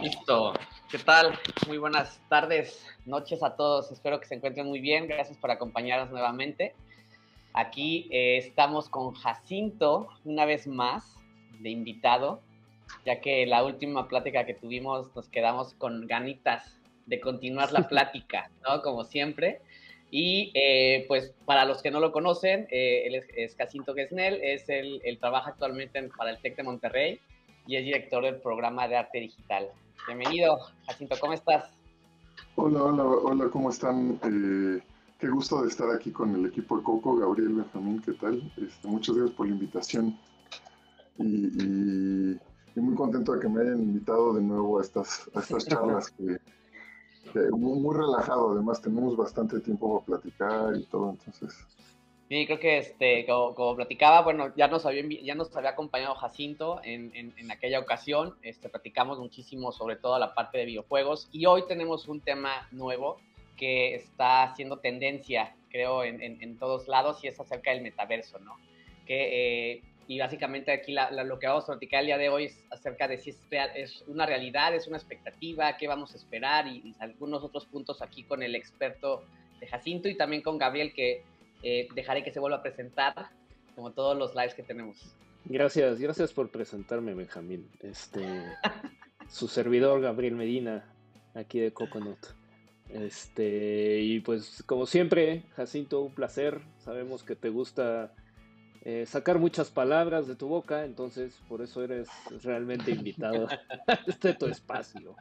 Listo. ¿Qué tal? Muy buenas tardes, noches a todos. Espero que se encuentren muy bien. Gracias por acompañarnos nuevamente. Aquí eh, estamos con Jacinto, una vez más, de invitado, ya que la última plática que tuvimos nos quedamos con ganitas de continuar la plática, ¿no? Como siempre. Y eh, pues para los que no lo conocen, eh, él es, Jacinto Gesnel, es el, él trabaja actualmente para el TEC de Monterrey y es director del programa de arte digital. Bienvenido, Jacinto, ¿cómo estás? Hola, hola, hola, ¿cómo están? Eh, qué gusto de estar aquí con el equipo de Coco, Gabriel Benjamín, ¿qué tal? Este, muchas gracias por la invitación y, muy contento de que me hayan invitado de nuevo a estas, a estas charlas que, muy, relajado, además tenemos bastante tiempo para platicar y todo, entonces. Sí, creo que este, como, platicaba, bueno, ya nos había, ya nos había acompañado Jacinto en, en, aquella ocasión, este, platicamos muchísimo sobre todo la parte de videojuegos y hoy tenemos un tema nuevo que está haciendo tendencia, creo, en, en todos lados y es acerca del metaverso, ¿no? Que eh, y básicamente aquí lo que vamos a platicar el día de hoy es acerca de si es, una realidad, es una expectativa, qué vamos a esperar y, algunos otros puntos aquí con el experto de Jacinto y también con Gabriel que eh, dejaré que se vuelva a presentar como todos los lives que tenemos. Gracias, gracias por presentarme Benjamín. Este, su servidor Gabriel Medina, aquí de Coconut. Este, y pues como siempre, Jacinto, un placer. Sabemos que te gusta eh, sacar muchas palabras de tu boca, entonces por eso eres realmente invitado a este tu espacio.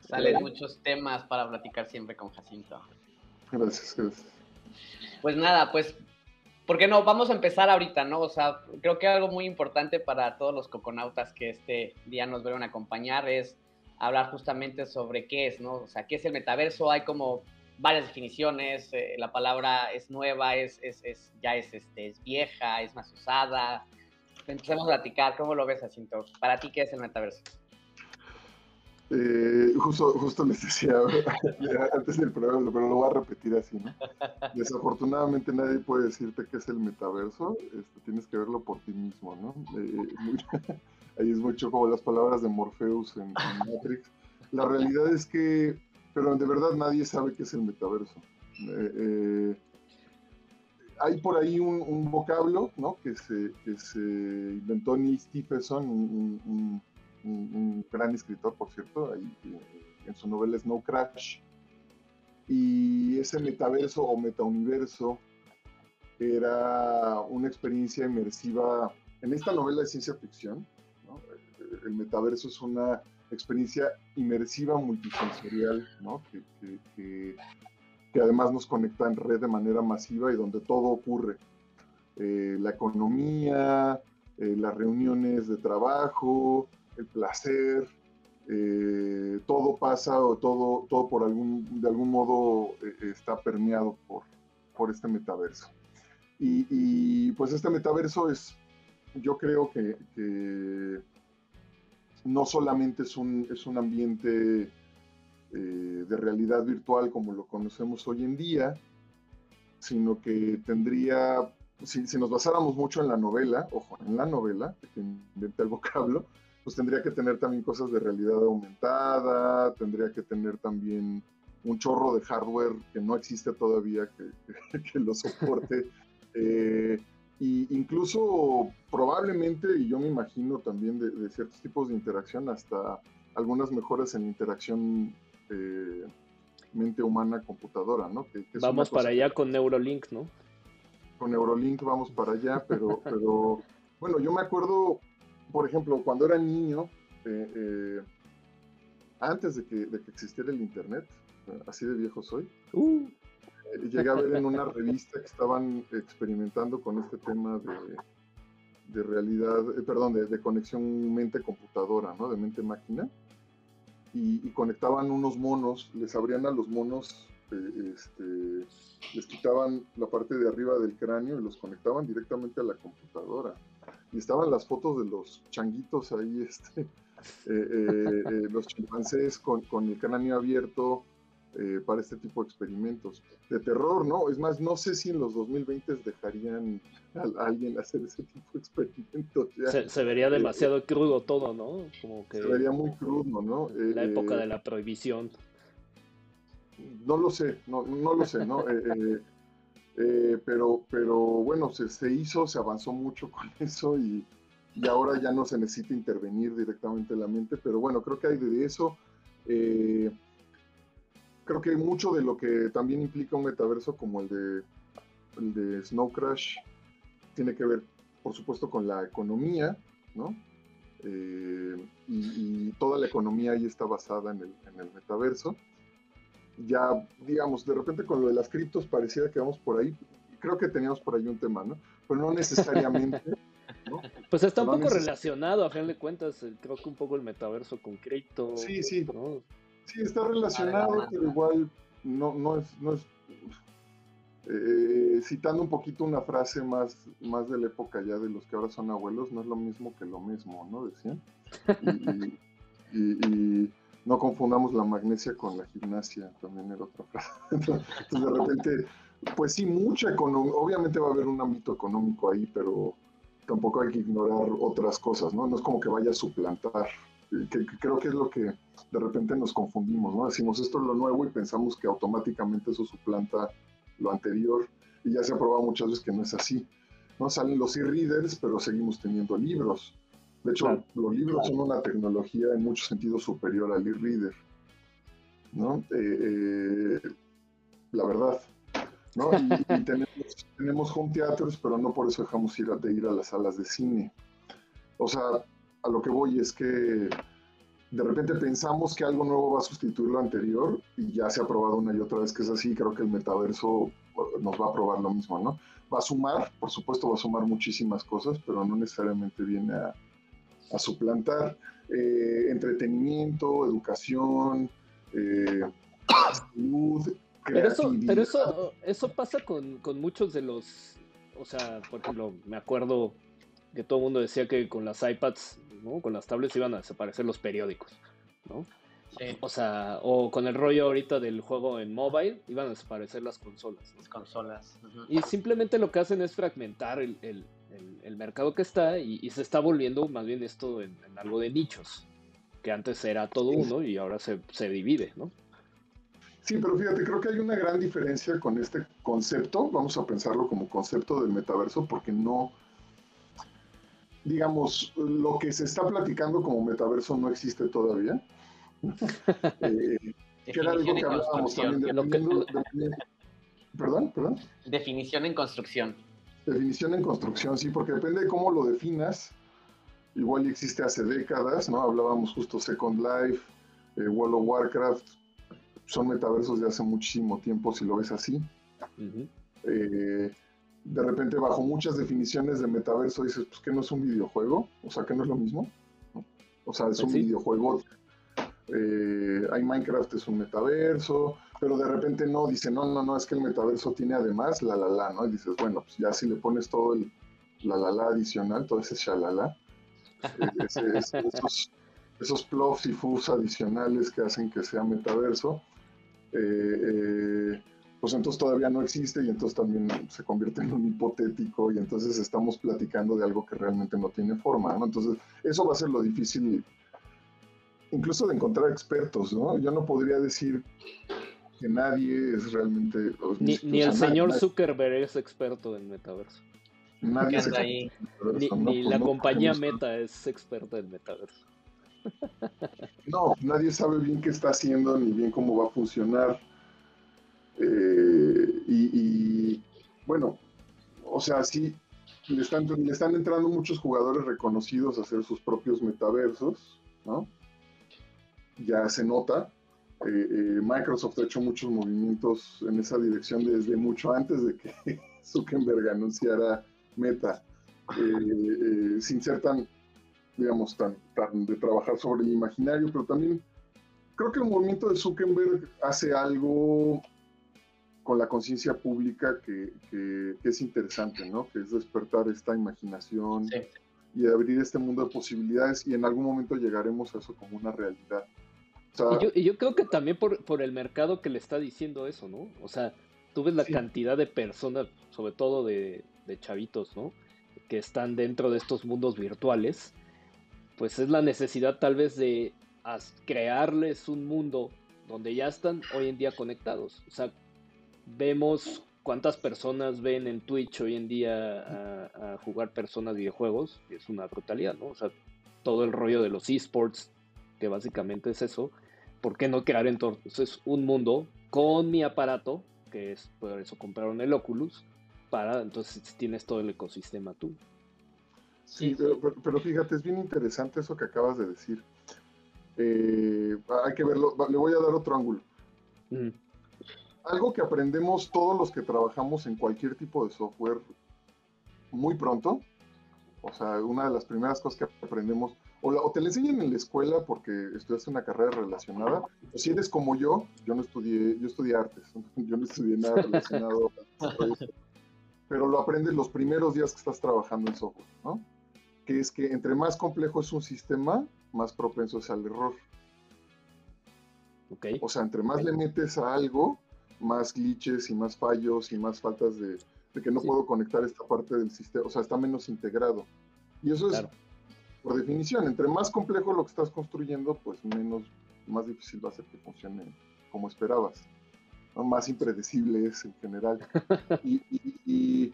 Salen muchos temas para platicar siempre con Jacinto. Gracias. Pues nada, pues, ¿por qué no? Vamos a empezar ahorita, ¿no? O sea, creo que algo muy importante para todos los coconautas que este día nos a acompañar es hablar justamente sobre qué es, ¿no? O sea, qué es el metaverso. Hay como varias definiciones, eh, la palabra es nueva, es, es, es, ya es, este, es vieja, es más usada. Empecemos a platicar, ¿cómo lo ves, Jacinto? Para ti, ¿qué es el metaverso? Eh, justo, justo les decía antes del programa, pero lo voy a repetir así, ¿no? Desafortunadamente nadie puede decirte qué es el metaverso, este, tienes que verlo por ti mismo, ¿no? Eh, ahí es mucho como las palabras de Morpheus en Matrix. La realidad es que pero de verdad nadie sabe qué es el metaverso. Eh, hay por ahí un, vocablo ¿no? que, se, que se inventó Neil Stephenson, un, gran escritor, por cierto, ahí, eh, en su novela Snow Crash. Y ese metaverso o metauniverso era una experiencia inmersiva. En esta novela de ciencia ficción, ¿no? el metaverso es una experiencia inmersiva multisensorial, ¿no? que, que, que, además nos conecta en red de manera masiva y donde todo ocurre. Eh, la economía, eh, las reuniones de trabajo, el placer, eh, todo pasa o todo, todo por algún, de algún modo está permeado por, por este metaverso. Y, pues este metaverso es, yo creo que, no solamente es un, es un ambiente eh, de realidad virtual como lo conocemos hoy en día, sino que tendría, si, nos basáramos mucho en la novela, ojo, en la novela, que inventa el vocablo, pues tendría que tener también cosas de realidad aumentada, tendría que tener también un chorro de hardware que no existe todavía que, que, lo soporte. Eh, y incluso probablemente, y yo me imagino también de, ciertos tipos de interacción, hasta algunas mejoras en interacción eh, mente humana-computadora, ¿no? vamos para allá con Neurolink, ¿no? Con Neurolink vamos para allá, pero, pero bueno, yo me acuerdo, por ejemplo, cuando era niño, eh, eh, antes de que, de que, existiera el Internet, así de viejo soy, uh llegué a ver en una revista que estaban experimentando con este tema de, de realidad, eh, perdón, de, conexión mente-computadora, ¿no? De mente-máquina. Y, conectaban unos monos, les abrían a los monos, eh, este, les quitaban la parte de arriba del cráneo y los conectaban directamente a la computadora. Y estaban las fotos de los changuitos ahí, este, eh, los chimpancés con, con el cráneo abierto, eh, para este tipo de experimentos. De terror, ¿no? Es más, no sé si en los 2020 dejarían a, alguien hacer ese tipo de experimentos. Se, vería demasiado crudo todo, ¿no? Como que se vería muy crudo, ¿no? La época de la prohibición. No lo sé, no, no lo sé, ¿no? pero, pero bueno, se, se hizo, se avanzó mucho con eso y, y ahora ya no se necesita intervenir directamente en la mente, pero bueno, creo que hay de eso. Eh, creo que mucho de lo que también implica un metaverso como el de, de Snow Crash tiene que ver, por supuesto, con la economía, ¿no? Eh, y, toda la economía ahí está basada en el, en el, metaverso. Ya, digamos, de repente con lo de las criptos parecía que vamos por ahí, creo que teníamos por ahí un tema, ¿no? Pero no necesariamente Pues está un poco relacionado, a fin de cuentas, creo que un poco el metaverso con cripto. Sí, sí. Sí, está relacionado, pero igual no, no es, no es eh, citando un poquito una frase más, más de la época ya de los que ahora son abuelos, no es lo mismo que lo mismo, ¿no? Decían. Y, no confundamos la magnesia con la gimnasia, también era otra frase. Entonces, de repente, pues sí, mucha economía, obviamente va a haber un ámbito económico ahí, pero tampoco hay que ignorar otras cosas, ¿no? No es como que vaya a suplantar. Que, creo que es lo que de repente nos confundimos, ¿no? Decimos esto es lo nuevo y pensamos que automáticamente eso suplanta lo anterior y ya se ha probado muchas veces que no es así. ¿no? Salen los e-readers, pero seguimos teniendo libros. De hecho, los libros son una tecnología en muchos sentidos superior al e-reader. ¿no? Eh, eh, la verdad, ¿no? Y, tenemos, home theaters, pero no por eso dejamos ir a, de ir a las salas de cine. O sea, a lo que voy es que de repente pensamos que algo nuevo va a sustituir lo anterior y ya se ha probado una y otra vez que es así. Creo que el metaverso uh, nos va a probar lo mismo, ¿no? Va a sumar, por supuesto, va a sumar muchísimas cosas, pero no necesariamente viene a, suplantar eh, entretenimiento, educación, eh, salud, pero eso, pero eso, eso pasa con, muchos de los, o sea, por ejemplo, me acuerdo que todo el mundo decía que con las iPads, ¿no? Con las tablets iban a desaparecer los periódicos, ¿no? O sea, o con el rollo ahorita del juego en mobile, iban a desaparecer las consolas. Las consolas. Y simplemente lo que hacen es fragmentar el, mercado que está y, se está volviendo más bien esto en, algo de nichos, que antes era todo uno y ahora se, se divide, ¿no? Sí, pero fíjate, creo que hay una gran diferencia con este concepto, vamos a pensarlo como concepto del metaverso, porque no, digamos, lo que se está platicando como metaverso no existe todavía. eh, que era algo que hablábamos también de, Perdón, perdón. Definición en construcción. Definición en construcción, sí, porque depende de cómo lo definas. Igual existe hace décadas, ¿no? Hablábamos justo Second Life, eh, World of Warcraft, son metaversos de hace muchísimo tiempo, si lo ves así. Eh, de repente, bajo muchas definiciones de metaverso, dices, pues que no es un videojuego, o sea, que no es lo mismo. O sea, es pues un videojuego. Eh, hay Minecraft, es un metaverso, pero de repente no, dice, no, no, no, es que el metaverso tiene además la la la, ¿no? Y dices, bueno, pues ya si le pones todo el la la la adicional, todo ese shalala, eh, esos, esos y fus adicionales que hacen que sea metaverso, eh, eh, pues entonces todavía no existe y entonces también se convierte en un hipotético y entonces estamos platicando de algo que realmente no tiene forma, ¿no? Entonces eso va a ser lo difícil incluso de encontrar expertos, ¿no? Yo no podría decir que nadie es realmente... Ni, el señor Zuckerberg es experto en metaverso. Nadie es Ni, la compañía Meta es experta en metaverso. No, nadie sabe bien qué está haciendo ni bien cómo va a funcionar. Eh, y, bueno, o sea, sí, le están, le están entrando muchos jugadores reconocidos a hacer sus propios metaversos, ¿no? Ya se nota. Eh, eh, Microsoft ha hecho muchos movimientos en esa dirección desde mucho antes de que Zuckerberg anunciara Meta, sin ser tan digamos, tan, tan de trabajar sobre el imaginario, pero también creo que el movimiento de Zuckerberg hace algo con la conciencia pública que, que, es interesante, ¿no? Que es despertar esta imaginación y abrir este mundo de posibilidades y en algún momento llegaremos a eso como una realidad. Y, yo, creo que también por, el mercado que le está diciendo eso, ¿no? O sea, tú ves la cantidad de personas, sobre todo de, de chavitos, ¿no? Que están dentro de estos mundos virtuales, pues es la necesidad tal vez de crearles un mundo donde ya están hoy en día conectados. O sea, vemos cuántas personas ven en Twitch hoy en día a, jugar personas videojuegos, es una brutalidad, ¿no? O sea, todo el rollo de los esports, que básicamente es eso, ¿por qué no crear entonces un mundo con mi aparato, que es por eso compraron el Oculus, para entonces tienes todo el ecosistema tú. Sí, pero, fíjate, es bien interesante eso que acabas de decir. Eh, hay que verlo, le voy a dar otro ángulo. Algo que aprendemos todos los que trabajamos en cualquier tipo de software muy pronto, o sea, una de las primeras cosas que aprendemos, o, te la enseñan en la escuela porque estudiaste una carrera relacionada, o si eres como yo, yo no estudié, yo estudié artes, yo no estudié nada relacionado pero lo aprendes los primeros días que estás trabajando en software, ¿no? Que es que entre más complejo es un sistema, más propenso es al error. Okay. O sea, entre más le metes a algo, más glitches y más fallos y más faltas de, que no puedo conectar esta parte del sistema, o sea, está menos integrado. Y eso es, por definición, entre más complejo lo que estás construyendo, pues menos, más difícil va a ser que funcione como esperabas. Más impredecible es en general. y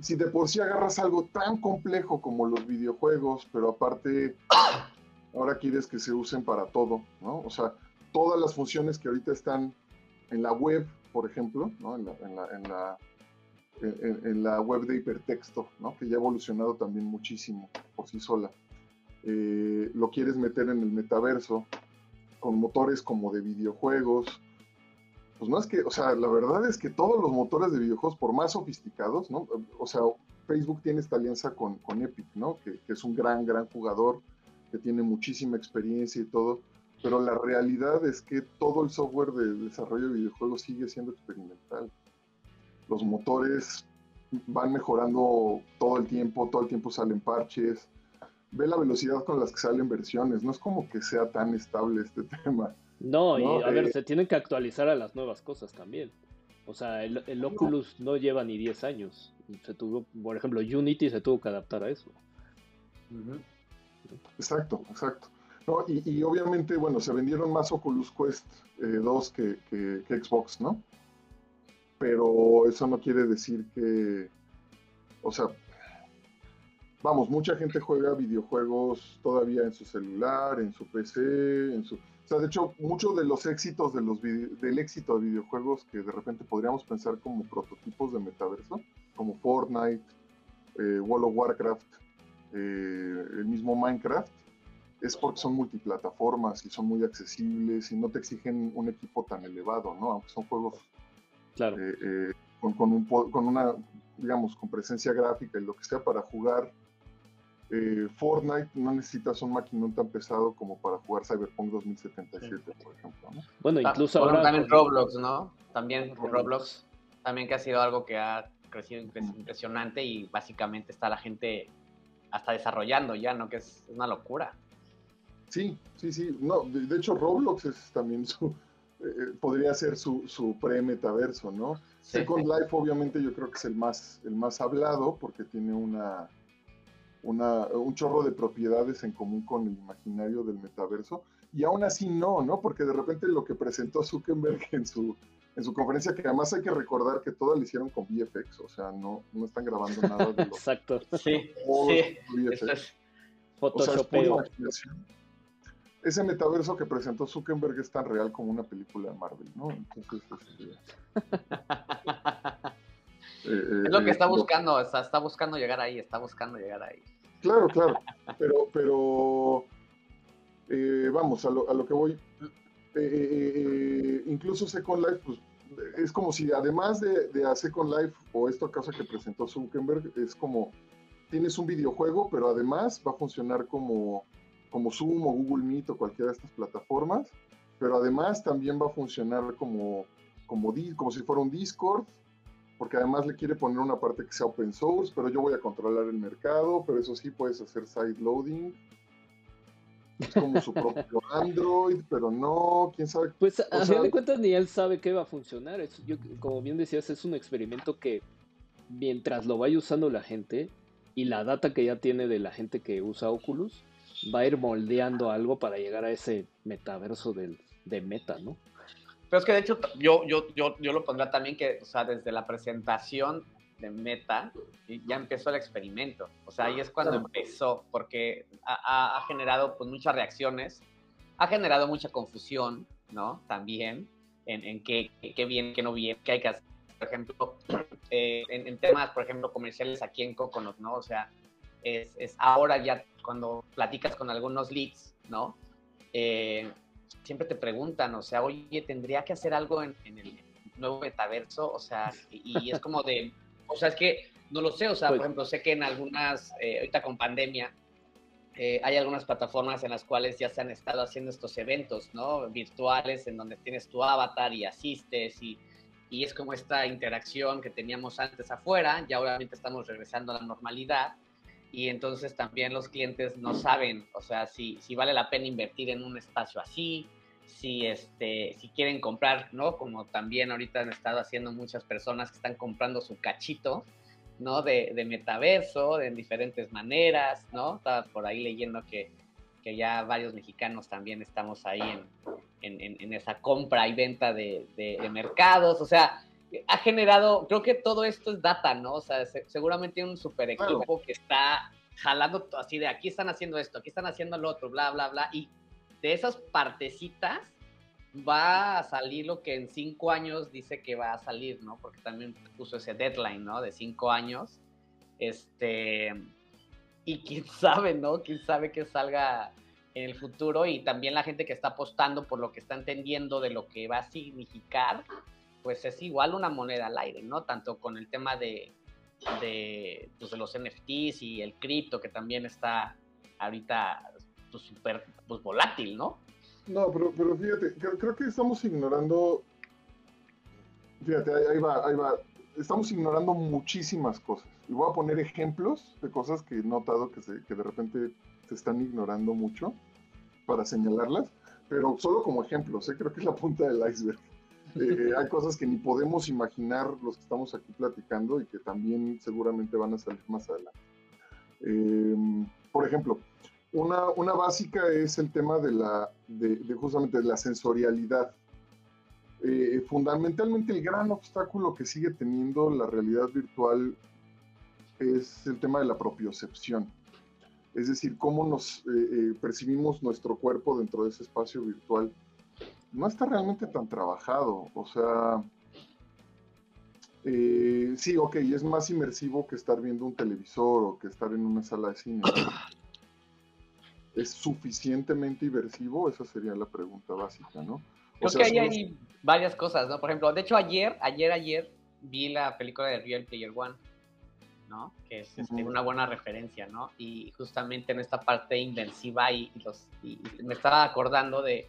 si de por sí agarras algo tan complejo como los videojuegos, pero aparte ahora quieres que se usen para todo, ¿no? O sea, todas las funciones que ahorita están en la web, por ejemplo, ¿no? En la, en la, en la, en, la web de hipertexto, ¿no? Que ya ha evolucionado también muchísimo por sí sola. Eh, lo quieres meter en el metaverso con motores como de videojuegos, pues es que, o sea, la verdad es que todos los motores de videojuegos, por más sofisticados, ¿no? O sea, Facebook tiene esta alianza con, con Epic, ¿no? Que, es un gran, gran jugador, que tiene muchísima experiencia y todo, pero la realidad es que todo el software de desarrollo de videojuegos sigue siendo experimental. Los motores van mejorando todo el tiempo, todo el tiempo salen parches, ve la velocidad con las que salen versiones, no es como que sea tan estable este tema. No, y a ver, eh, se tienen que actualizar a las nuevas cosas también. O sea, el, Oculus no. lleva ni 10 años. Se tuvo, por ejemplo, Unity se tuvo que adaptar a eso. Exacto, exacto. No, y, obviamente, bueno, se vendieron más Oculus Quest 2 eh, que, Xbox, ¿no? Pero eso no quiere decir que, o sea, vamos, mucha gente juega videojuegos todavía en su celular, en su PC, en su sea, de hecho, muchos de los éxitos de los del éxito de videojuegos que de repente podríamos pensar como prototipos de metaverso, como Fortnite, eh, World of Warcraft, eh, el mismo Minecraft, es porque son multiplataformas y son muy accesibles y no te exigen un equipo tan elevado, ¿no? Aunque son juegos claro. Eh, con, con, un, con una, digamos, con presencia gráfica y lo que sea para jugar eh, Fortnite no necesitas un maquinón tan pesado como para jugar Cyberpunk 2077, por ejemplo. Bueno, ah, incluso ahora... También Roblox, ¿no? También Roblox, también que ha sido algo que ha crecido impresionante y básicamente está la gente hasta desarrollando ya, ¿no? Que es una locura. Sí, sí, sí. No, de, hecho Roblox es también su... Eh, podría ser su, su pre-metaverso, ¿no? Second Life obviamente yo creo que es el más, el más hablado porque tiene una un chorro de propiedades en común con el imaginario del metaverso. Y aún así no, ¿no? Porque de repente lo que presentó Zuckerberg en su, en su conferencia, que además hay que recordar que todo lo hicieron con VFX, o sea, no, no están grabando nada de lo Exacto. Sí, sí. Ese metaverso que presentó Zuckerberg es tan real como una película de Marvel, ¿no? Entonces, este, es lo que está buscando, está, buscando llegar ahí, está buscando llegar ahí. Claro, claro, pero, pero eh, vamos, a lo, a lo, que voy. Eh, eh, incluso Second Life, pues, es como si además de, de a Second Life o esto cosa que presentó Zuckerberg, es como tienes un videojuego, pero además va a funcionar como, como Zoom o Google Meet o cualquiera de estas plataformas, pero además también va a funcionar como, como, como si fuera un Discord porque además le quiere poner una parte que sea open source, pero yo voy a controlar el mercado, pero eso sí puedes hacer side loading. es como su propio Android, pero no, quién sabe. Pues a fin de cuentas ni él sabe qué va a funcionar. yo, como bien decías, es un experimento que mientras lo vaya usando la gente y la data que ya tiene de la gente que usa Oculus, va a ir moldeando algo para llegar a ese metaverso del, de meta, ¿no? Pero es que de hecho yo, yo, yo, yo lo pondría también que, o sea, desde la presentación de Meta, ya empezó el experimento. O sea, ahí es cuando empezó, porque ha, generado pues, muchas reacciones, ha generado mucha confusión, ¿no? También en, en qué, qué, bien, qué no bien, qué hay que hacer. Por ejemplo, eh, en, temas, por ejemplo, comerciales aquí en Coconut, ¿no? O sea, es, es ahora ya cuando platicas con algunos leads, ¿no? Eh, siempre te preguntan, o sea, oye, ¿tendría que hacer algo en, en el nuevo metaverso? O sea, y es como de, o sea, es que no lo sé, o sea, por pues ejemplo, sé que en algunas, eh, ahorita con pandemia, eh, hay algunas plataformas en las cuales ya se han estado haciendo estos eventos, ¿no? Virtuales, en donde tienes tu avatar y asistes y, y es como esta interacción que teníamos antes afuera, ya obviamente estamos regresando a la normalidad y entonces también los clientes no saben, o sea, si, si vale la pena invertir en un espacio así, si, este, si quieren comprar, ¿no? Como también ahorita han estado haciendo muchas personas que están comprando su cachito, ¿no? De, de metaverso, en diferentes maneras, ¿no? Estaba por ahí leyendo que, que ya varios mexicanos también estamos ahí en, en, en esa compra y venta de, de, mercados, o sea, ha generado, creo que todo esto es data, ¿no? O sea, seguramente un super equipo que está jalando así de aquí están haciendo esto, aquí están haciendo lo otro, bla, bla, bla, y de esas partecitas va a salir lo que en cinco años dice que va a salir, ¿no? Porque también puso ese deadline, ¿no? De cinco años. Este, y quién sabe, ¿no? Quién sabe que salga en el futuro y también la gente que está apostando por lo que está entendiendo de lo que va a significar, pues es igual una moneda al aire, ¿no? Tanto con el tema de, pues de los NFTs y el cripto que también está ahorita pues, súper pues, volátil, ¿no? No, pero, pero fíjate, creo, que estamos ignorando, fíjate, ahí, va, ahí va, estamos ignorando muchísimas cosas. Y voy a poner ejemplos de cosas que he notado que, se, que de repente se están ignorando mucho para señalarlas, pero solo como ejemplos, ¿eh? creo que es la punta del iceberg. Eh, hay cosas que ni podemos imaginar los que estamos aquí platicando y que también seguramente van a salir más adelante. Eh, por ejemplo, una, básica es el tema de la, de, justamente de la sensorialidad. Eh, fundamentalmente el gran obstáculo que sigue teniendo la realidad virtual es el tema de la propiocepción. Es decir, cómo nos eh, eh, percibimos nuestro cuerpo dentro de ese espacio virtual. No está realmente tan trabajado. O sea, sí, ok, es más inmersivo que estar viendo un televisor o que estar en una sala de cine es suficientemente inversivo? Esa sería la pregunta básica, ¿no? Creo que hay, varias cosas, ¿no? Por ejemplo, de hecho ayer, ayer, ayer vi la película de Real Player One, ¿no? Que es este, una buena referencia, ¿no? Y justamente en esta parte inversiva y, los, me estaba acordando de,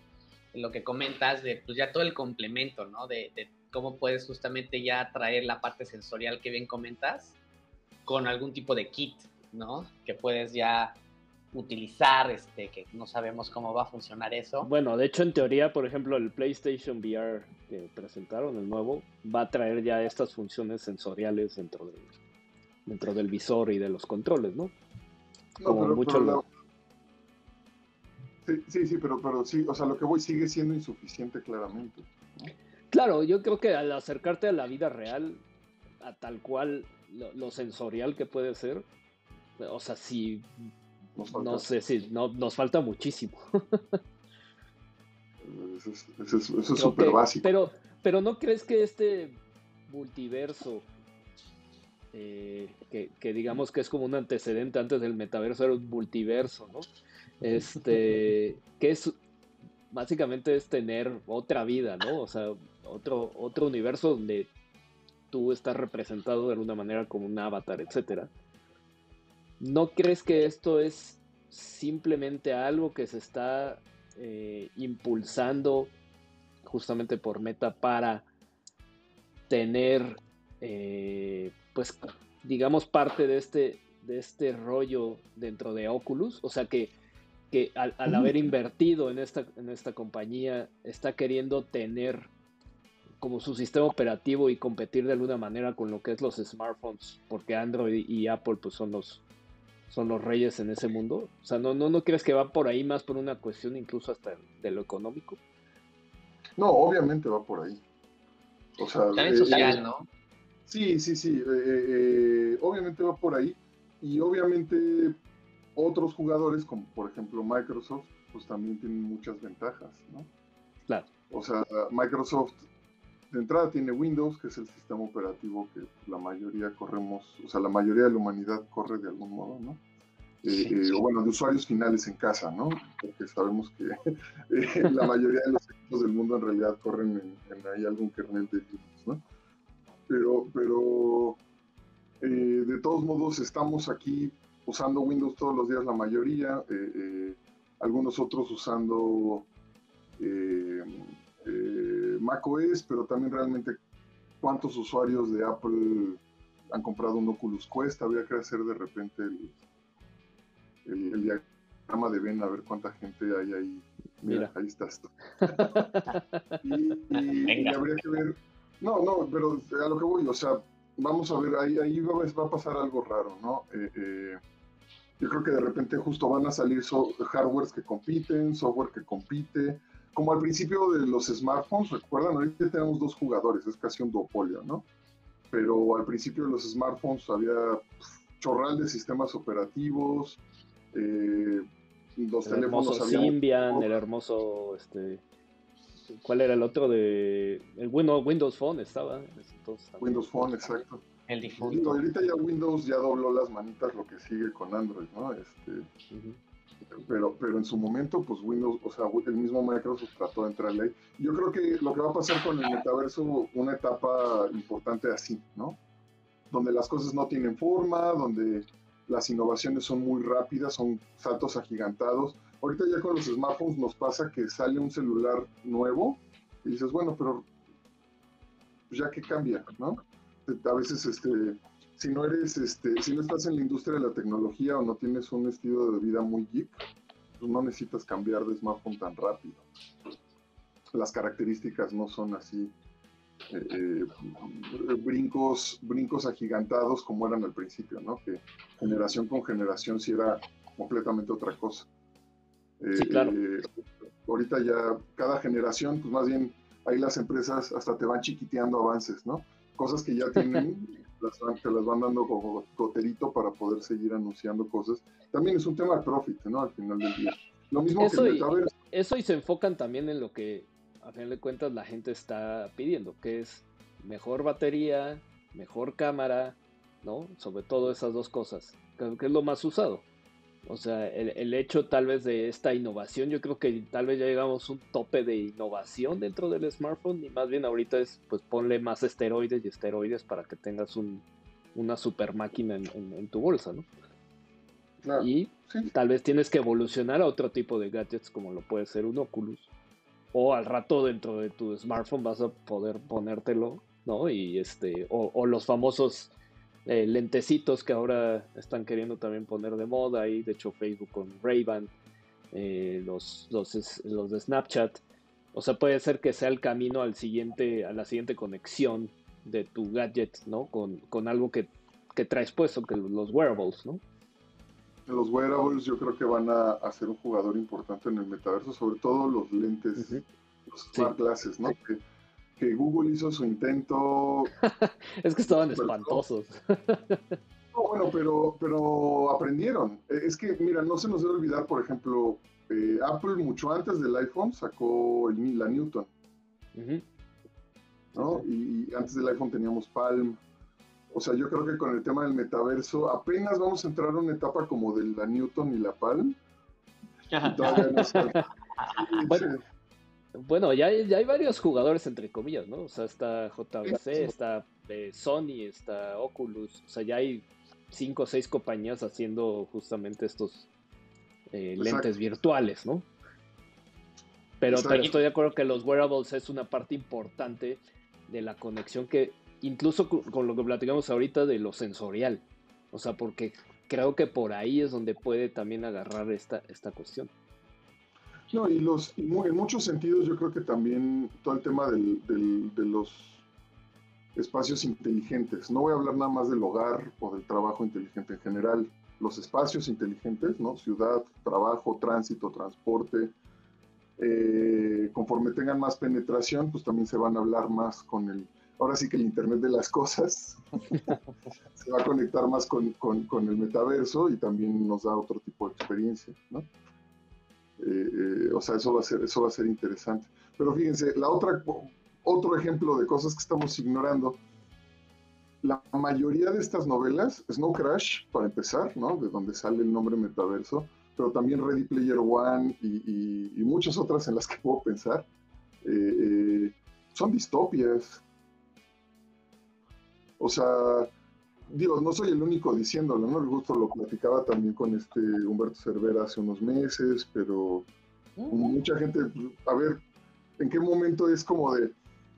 lo que comentas, de pues ya todo el complemento, ¿no? De, de cómo puedes justamente ya traer la parte sensorial que bien comentas con algún tipo de kit, ¿no? Que puedes ya utilizar, este, que no sabemos cómo va a funcionar eso. Bueno, de hecho, en teoría, por ejemplo, el PlayStation VR que presentaron, el nuevo, va a traer ya estas funciones sensoriales dentro del, dentro del visor y de los controles, ¿no? Como mucho sí, sí, sí, pero, pero sí, o sea, lo que voy sigue siendo insuficiente claramente. Claro, yo creo que al acercarte a la vida real, a tal cual lo sensorial que puede ser, o sea, si no sé si no, nos falta muchísimo. eso es súper básico. Pero, pero ¿no crees que este multiverso, eh, que, digamos que es como un antecedente antes del metaverso, era un multiverso, ¿no? Este, que es básicamente es tener otra vida, ¿no? O sea, otro, otro universo donde tú estás representado de alguna manera como un avatar, etcétera. ¿No crees que esto es simplemente algo que se está eh, impulsando justamente por Meta para tener, eh, pues, digamos, parte de este, de este rollo dentro de Oculus? O sea, que, que al, haber invertido en esta, en esta compañía está queriendo tener como su sistema operativo y competir de alguna manera con lo que es los smartphones, porque Android y Apple pues son los son los reyes en ese mundo. O sea, no no no crees que va por ahí más por una cuestión incluso hasta de lo económico. No, obviamente va por ahí. O sea, También eh, social, eh, ¿no? Sí, sí, sí. Eh, obviamente va por ahí. Y obviamente otros jugadores, como por ejemplo Microsoft, pues también tienen muchas ventajas, ¿no? Claro. O sea, Microsoft de entrada tiene Windows, que es el sistema operativo que la mayoría corremos, o sea, la mayoría de la humanidad corre de algún modo, ¿no? Eh, eh, o bueno, de usuarios finales en casa, ¿no? Porque sabemos que eh, la mayoría de los equipos del mundo en realidad corren en, ahí algún kernel de Linux, ¿no? Pero, pero de todos modos estamos aquí usando Windows todos los días la mayoría, algunos otros usando macOS, pero también realmente cuántos usuarios de Apple han comprado un Oculus Quest, habría que hacer de repente el, el, diagrama de Ben a ver cuánta gente hay ahí. Mira, ahí estás. y, habría que ver. No, no, pero a lo que voy, o sea, vamos a ver, ahí, ahí va, a pasar algo raro, ¿no? Eh, eh, yo creo que de repente justo van a salir hardwares que compiten, software que compite, como al principio de los smartphones, recuerdan, ahorita tenemos dos jugadores, es casi un duopolio, ¿no? Pero al principio de los smartphones había chorral de sistemas operativos, eh, los el teléfonos hermoso Symbian, el hermoso, este, ¿cuál era el otro de, el Windows, Windows Phone estaba? Windows Phone, exacto. El difunto. ahorita ya Windows ya dobló las manitas lo que sigue con Android, ¿no? Este, pero, pero en su momento, pues Windows, o sea, el mismo Microsoft trató de entrarle ahí. Yo creo que lo que va a pasar con el metaverso, una etapa importante así, ¿no? Donde las cosas no tienen forma, donde las innovaciones son muy rápidas, son saltos agigantados. Ahorita ya con los smartphones nos pasa que sale un celular nuevo y dices, bueno, pero ya que cambia, ¿no? A veces este, si no eres, este, si no estás en la industria de la tecnología o no tienes un estilo de vida muy geek, pues no necesitas cambiar de smartphone tan rápido. Las características no son así eh, eh, brincos, brincos agigantados como eran al principio, ¿no? Que generación con generación sí era completamente otra cosa. Sí, claro. Eh, ahorita ya cada generación, pues más bien ahí las empresas hasta te van chiquiteando avances, ¿no? Cosas que ya tienen las te las van dando como goterito para poder seguir anunciando cosas. También es un tema de profit, ¿no? Al final del día. Lo mismo eso que y, Eso y se enfocan también en lo que, a final de cuentas, la gente está pidiendo, que es mejor batería, mejor cámara, ¿no? Sobre todo esas dos cosas, que es lo más usado. O sea, el, hecho tal vez de esta innovación, yo creo que tal vez ya llegamos a un tope de innovación dentro del smartphone y más bien ahorita es pues ponle más esteroides y esteroides para que tengas un, una super máquina en, tu bolsa, ¿no? y tal vez tienes que evolucionar a otro tipo de gadgets como lo puede ser un Oculus o al rato dentro de tu smartphone vas a poder ponértelo, ¿no? Y este, o, o los famosos eh, lentecitos que ahora están queriendo también poner de moda y de hecho Facebook con Ray-Ban, eh, los, los, los, de Snapchat. O sea, puede ser que sea el camino al siguiente, a la siguiente conexión de tu gadget, ¿no? Con, con algo que, que traes puesto, que los wearables, ¿no? Los wearables yo creo que van a, ser un jugador importante en el metaverso, sobre todo los lentes, los smart glasses, ¿no? que Google hizo su intento. es que estaban espantosos. no, bueno, pero, pero aprendieron. E, es que, mira, no se nos debe olvidar, por ejemplo, eh, Apple mucho antes del iPhone sacó el, la Newton. ¿no? Y, antes del iPhone teníamos Palm. O sea, yo creo que con el tema del metaverso apenas vamos a entrar a una etapa como de la Newton y la Palm. Y todavía no bueno, ya hay, ya hay varios jugadores, entre comillas, ¿no? O sea, está JVC, está eh, Sony, está Oculus, o sea, ya hay cinco o seis compañías haciendo justamente estos eh, lentes virtuales, ¿no? Pero, pero estoy de acuerdo que los wearables es una parte importante de la conexión que, incluso con lo que platicamos ahorita de lo sensorial, o sea, porque creo que por ahí es donde puede también agarrar esta, esta cuestión. No, y los, en muchos sentidos yo creo que también todo el tema del, de los espacios inteligentes. No voy a hablar nada más del hogar o del trabajo inteligente en general. Los espacios inteligentes, ¿no? Ciudad, trabajo, tránsito, transporte. Eh, conforme tengan más penetración, pues también se van a hablar más con el, ahora sí que el Internet de las cosas se va a conectar más con, con, el metaverso y también nos da otro tipo de experiencia, ¿no? Eh, eh, o sea, eso va a ser, eso va a ser interesante. Pero fíjense, la otra, otro ejemplo de cosas que estamos ignorando, la mayoría de estas novelas, Snow Crash, para empezar, ¿no? De donde sale el nombre metaverso, pero también Ready Player One y, y, muchas otras en las que puedo pensar, eh, son distopias, o sea, digo, no soy el único diciéndolo, ¿no? El gusto lo platicaba también con este Humberto Cervera hace unos meses, pero mucha gente, a ver, ¿en qué momento es como de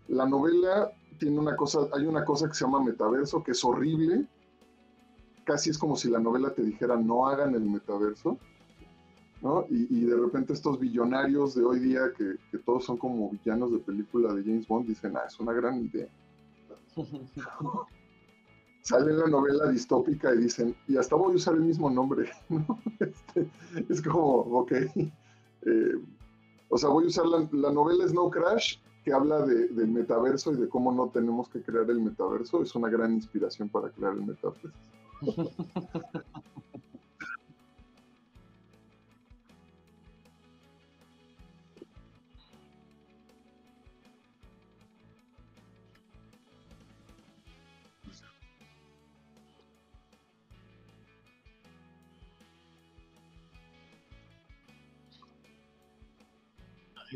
la novela tiene una cosa, hay una cosa que se llama metaverso que es horrible, casi es como si la novela te dijera no hagan el metaverso, ¿no? Y, de repente estos billonarios de hoy día que, que todos son como villanos de película de James Bond dicen, ah, es una gran idea. Sale en la novela distópica y dicen, y hasta voy a usar el mismo nombre. Este, es como, ok. Eh, o sea, voy a usar la, la, novela Snow Crash, que habla de, del metaverso y de cómo no tenemos que crear el metaverso. Es una gran inspiración para crear el metaverso.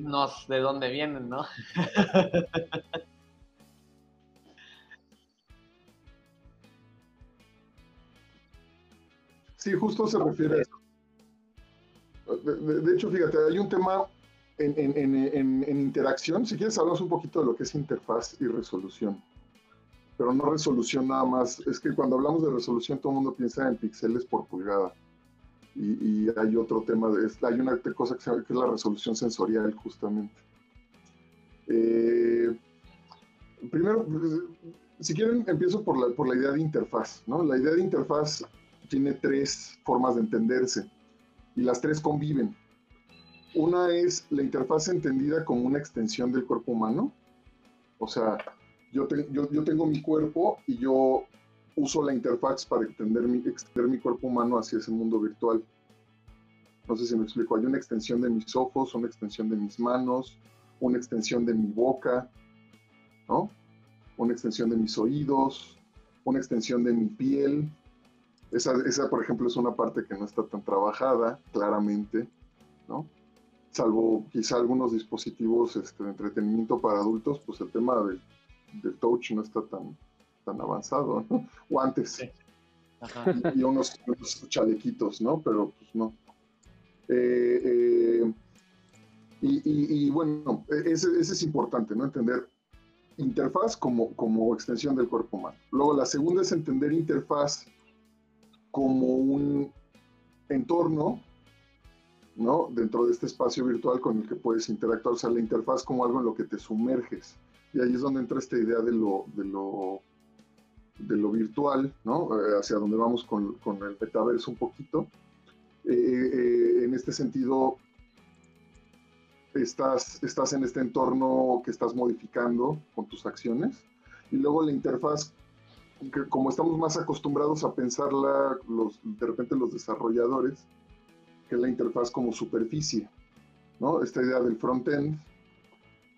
no de dónde vienen, ¿no? Sí, justo se refiere a eso. De, hecho, fíjate, hay un tema en, interacción. Si quieres, hablamos un poquito de lo que es interfaz y resolución. Pero no resolución nada más. Es que cuando hablamos de resolución, todo el mundo piensa en píxeles por pulgada y, hay otro tema, de, hay una cosa que, que, es la resolución sensorial justamente. Eh, primero, si quieren, empiezo por la, por la idea de interfaz. ¿no? La idea de interfaz tiene tres formas de entenderse y las tres conviven. Una es la interfaz entendida como una extensión del cuerpo humano. O sea, yo, yo, yo tengo mi cuerpo y yo uso la interfaz para extender mi, cuerpo humano hacia ese mundo virtual. No sé si me explico. Hay una extensión de mis ojos, una extensión de mis manos, una extensión de mi boca, ¿no? Una extensión de mis oídos, una extensión de mi piel. Esa, esa, por ejemplo, es una parte que no está tan trabajada, claramente, ¿no? Salvo quizá algunos dispositivos este, de entretenimiento para adultos, pues el tema del touch no está tan, tan avanzado, ¿no? Guantes. Y, unos, chalequitos, ¿no? Pero pues no. Eh, eh, y, bueno, ese, es importante, ¿no? Entender interfaz como, como extensión del cuerpo humano. Luego la segunda es entender interfaz como un entorno, ¿no? Dentro de este espacio virtual con el que puedes interactuar, o sea, la interfaz como algo en lo que te sumerges. Y ahí es donde entra esta idea de lo, de lo de lo virtual, ¿no? Eh, hacia donde vamos con, con, el metaverso un poquito. Eh, eh, en este sentido, estás, estás en este entorno que estás modificando con tus acciones. Y luego la interfaz, que como estamos más acostumbrados a pensarla, los, de repente los desarrolladores, que la interfaz como superficie, ¿no? Esta idea del front-end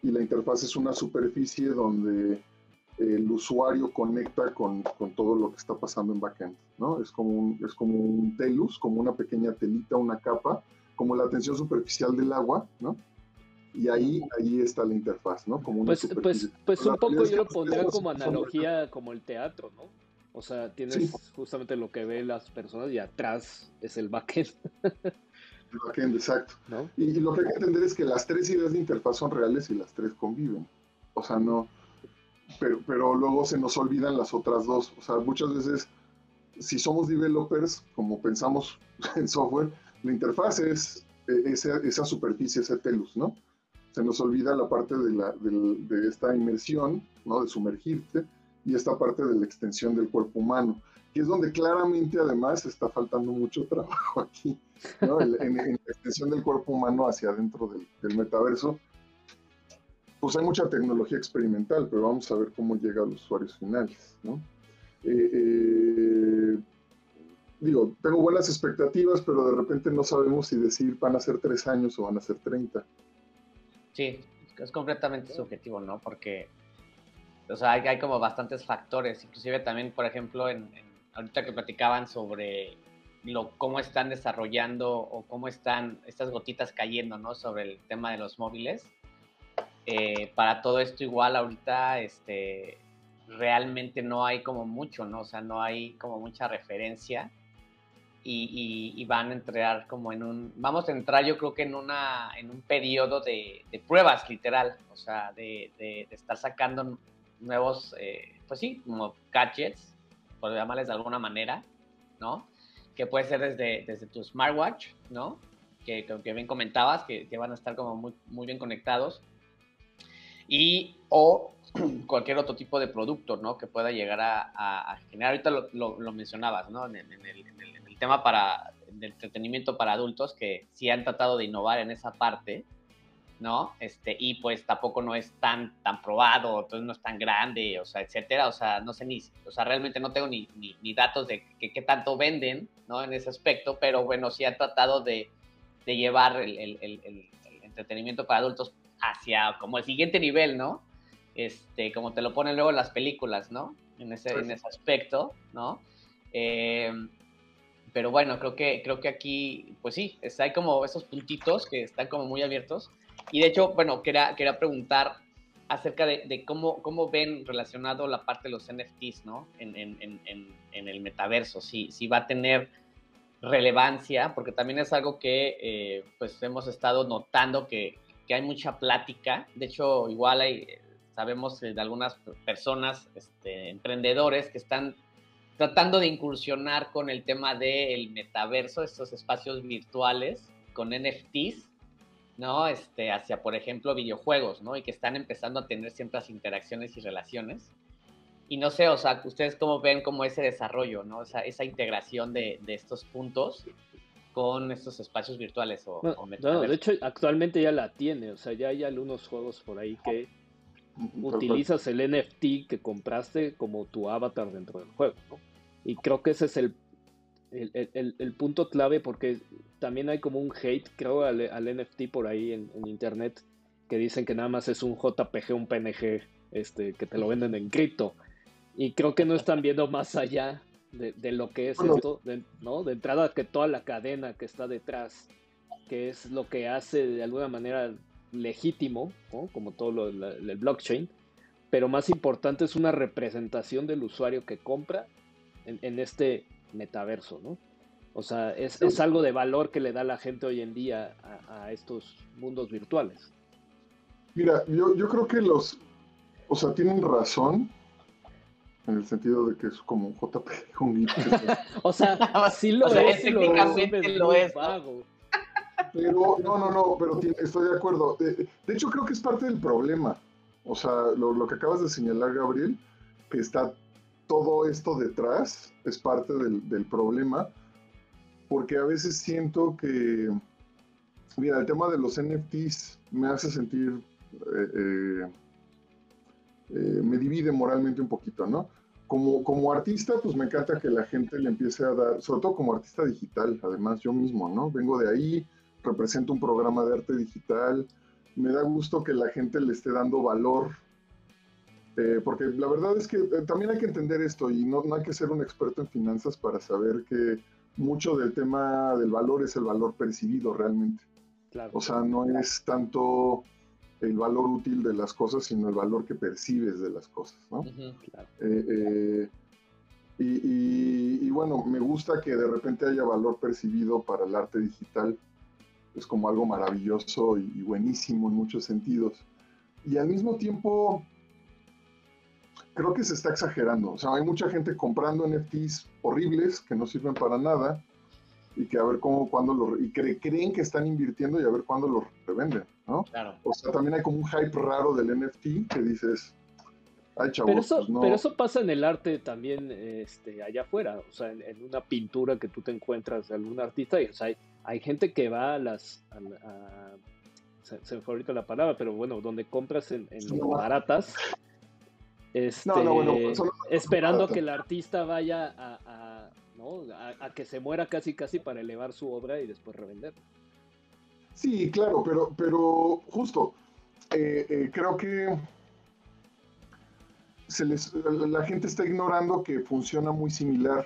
y la interfaz es una superficie donde el usuario conecta con, con, todo lo que está pasando en backend, ¿no? Es como, un, es como un telus, como una pequeña telita, una capa, como la tensión superficial del agua, ¿no? Y ahí, ahí está la interfaz, ¿no? Como una pues, pues, pues un poco yo lo pondría como analogía como el teatro, ¿no? O sea, tienes justamente lo que ven las personas y atrás es el backend. el backend, exacto. ¿No? Y, y, lo que hay que entender es que las tres ideas de interfaz son reales y las tres conviven. O sea, no, pero, pero luego se nos olvidan las otras dos. O sea, muchas veces, si somos developers, como pensamos en software, la interfaz es, e, esa, superficie, ese telus, ¿no? Se nos olvida la parte de, la, de, esta inmersión, ¿no? De sumergirte y esta parte de la extensión del cuerpo humano, que es donde claramente además está faltando mucho trabajo aquí, ¿no? en, la extensión del cuerpo humano hacia adentro del, del metaverso pues hay mucha tecnología experimental, pero vamos a ver cómo llega a los usuarios finales, ¿no? Eh, eh, digo, tengo buenas expectativas, pero de repente no sabemos si decir van a ser tres años o van a ser 30. Sí, es completamente subjetivo, ¿no? Porque, o sea, hay, como bastantes factores, inclusive también, por ejemplo, en, ahorita que platicaban sobre lo, cómo están desarrollando o cómo están estas gotitas cayendo, ¿no? Sobre el tema de los móviles eh, para todo esto igual ahorita este, realmente no hay como mucho, ¿no? O sea, no hay como mucha referencia y, van a entrar como en un, vamos a entrar yo creo que en, una, en un periodo de, pruebas literal, o sea, de, estar sacando nuevos, eh, pues sí, como gadgets, por llamarles de alguna manera, ¿no? Que puede ser desde, desde tu smartwatch, ¿no? Que, que bien comentabas, que, que, van a estar como muy, muy bien conectados y o cualquier otro tipo de producto, ¿no? Que pueda llegar a, generar. Ahorita lo, mencionabas, ¿no? En, el, tema para el entretenimiento para adultos, que sí han tratado de innovar en esa parte, ¿no? Este, y pues tampoco no es tan, tan probado, entonces no es tan grande, o sea, etcétera. O sea, no sé ni, o sea, realmente no tengo ni, ni, datos de qué tanto venden, ¿no? En ese aspecto, pero bueno, sí han tratado de, de llevar el, entretenimiento para adultos hacia como el siguiente nivel, ¿no? Este, como te lo ponen luego en las películas, ¿no? En ese, en ese aspecto, ¿no? Eh, pero bueno, creo que, creo que aquí, pues sí, hay como esos puntitos que están como muy abiertos. Y de hecho, bueno, quería, quería preguntar acerca de, cómo, cómo ven relacionado la parte de los NFTs, ¿no? En, en, en, en el metaverso, si, si va a tener relevancia, porque también es algo que eh, pues hemos estado notando que, que hay mucha plática. De hecho, igual hay, sabemos de algunas personas, este, emprendedores, que están tratando de incursionar con el tema del metaverso, estos espacios virtuales con NFTs, ¿no? Este, hacia, por ejemplo, videojuegos, ¿no? Y que están empezando a tener ciertas interacciones y relaciones. Y no sé, o sea, ustedes cómo ven como ese desarrollo, ¿no? O sea, esa integración de, de estos puntos con estos espacios virtuales o, no, de hecho actualmente ya la tiene, o sea, ya hay algunos juegos por ahí que utilizas el NFT que compraste como tu avatar dentro del juego, ¿no? Y creo que ese es el, el, punto clave porque también hay como un hate, creo, al, NFT por ahí en, internet que dicen que nada más es un JPG, un PNG, este, que te lo venden en cripto. Y creo que no están viendo más allá de, lo que es esto, de, ¿no? De entrada que toda la cadena que está detrás, que es lo que hace de alguna manera legítimo, como todo lo del blockchain, pero más importante es una representación del usuario que compra en, este metaverso, ¿no? O sea, es, es, algo de valor que le da la gente hoy en día a, estos mundos virtuales. Mira, yo, yo creo que los, o sea, tienen razón, en el sentido de que es como un JPG, un GIF. o sea, sí lo es, lo, es. Pero, no, no, no, pero estoy de acuerdo. De, hecho, creo que es parte del problema. O sea, lo, que acabas de señalar, Gabriel, que está todo esto detrás, es parte del, problema, porque a veces siento que, mira, el tema de los NFTs me hace sentir, eh, eh, eh, me divide moralmente un poquito, ¿no? como, como artista, pues me encanta que la gente le empiece a dar, sobre todo como artista digital, además yo mismo, ¿no? Vengo de ahí, represento un programa de arte digital, me da gusto que la gente le esté dando valor, eh, porque la verdad es que eh, también hay que entender esto y no, no hay que ser un experto en finanzas para saber que mucho del tema del valor es el valor percibido realmente. Claro. O sea, no es tanto el valor útil de las cosas, sino el valor que percibes de las cosas, ¿no? Eh, eh, y, bueno, me gusta que de repente haya valor percibido para el arte digital, es como algo maravilloso y, buenísimo en muchos sentidos. Y al mismo tiempo, creo que se está exagerando. O sea, hay mucha gente comprando NFTs horribles que no sirven para nada y que a ver cómo, cuándo lo, y creen que están invirtiendo y a ver cuándo lo revenden, ¿no? Claro. O sea, también hay como un hype raro del NFT que dices, ay chavos, pero eso, pues no. pero eso pasa en el arte también este, allá afuera, o sea, en, en una pintura que tú te encuentras de algún artista, y, o sea, hay, hay gente que va a las... A, a- se, se me fue ahorita la palabra, pero bueno, donde compras en, en no. baratas, este, No, no, bueno, solo- esperando que el artista vaya a, a- ¿no? a, a que se muera casi casi para elevar su obra y después revender. Sí, claro, pero, pero justo, eh, eh, creo que se les, la gente está ignorando que funciona muy similar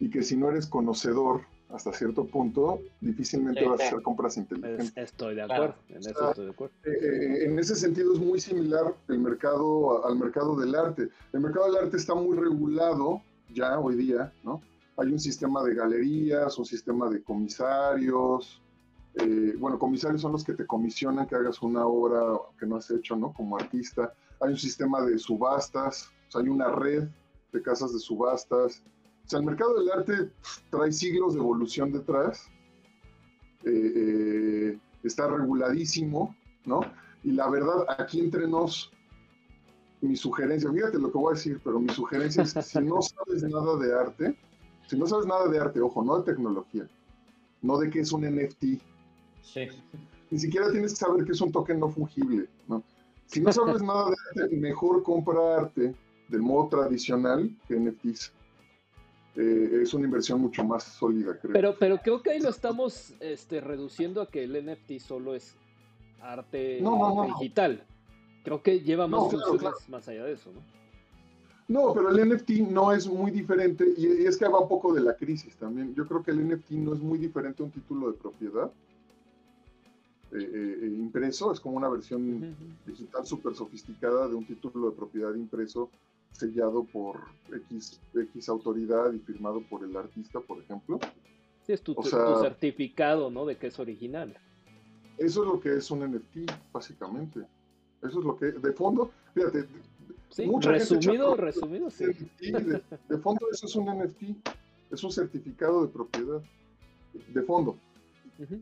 y que si no eres conocedor hasta cierto punto, difícilmente Sí, vas a hacer compras Es- inteligentes. estoy de Claro. acuerdo, en eso sea, estoy de acuerdo. Eh, eh, en ese sentido es muy similar el mercado al mercado del arte. El mercado del arte está muy regulado ya hoy día, ¿no? Hay un sistema de galerías, un sistema de comisarios. Eh, bueno, comisarios son los que te comisionan que hagas una obra que no has hecho, ¿no? Como artista. Hay un sistema de subastas, o sea, hay una red de casas de subastas. O sea, el mercado del arte trae siglos de evolución detrás. Eh, eh, está reguladísimo, ¿no? Y la verdad, aquí entre nos, mi sugerencia, fíjate lo que voy a decir, pero mi sugerencia es que si no sabes nada de arte, si no sabes nada de arte, ojo, no de tecnología, no de qué es un NFT, Sí. ni siquiera tienes que saber que es un token no fungible, ¿no? Si no sabes nada de arte, mejor compra arte del modo tradicional que NFTs. Eh, es una inversión mucho más sólida, creo. Pero, pero creo que ahí lo estamos este, reduciendo a que el NFT solo es arte No, no, no. digital. Creo que lleva más No, claro, más allá de eso, ¿no? No, pero el NFT no es muy diferente, y y es que va un poco de la crisis también. Yo creo que el NFT no es muy diferente a un título de propiedad eh, eh, eh, impreso, es como una versión digital súper sofisticada de un título de propiedad impreso sellado por X, X autoridad y firmado por el artista, por ejemplo. Sí, es tu, O tu- sea- tu certificado, ¿no? De que es original. Eso es lo que es un NFT, básicamente. Eso es lo que, de fondo, fíjate, Sí, Mucha resumido, resumido, sí. De, de fondo eso es un NFT, es un certificado de propiedad, de fondo.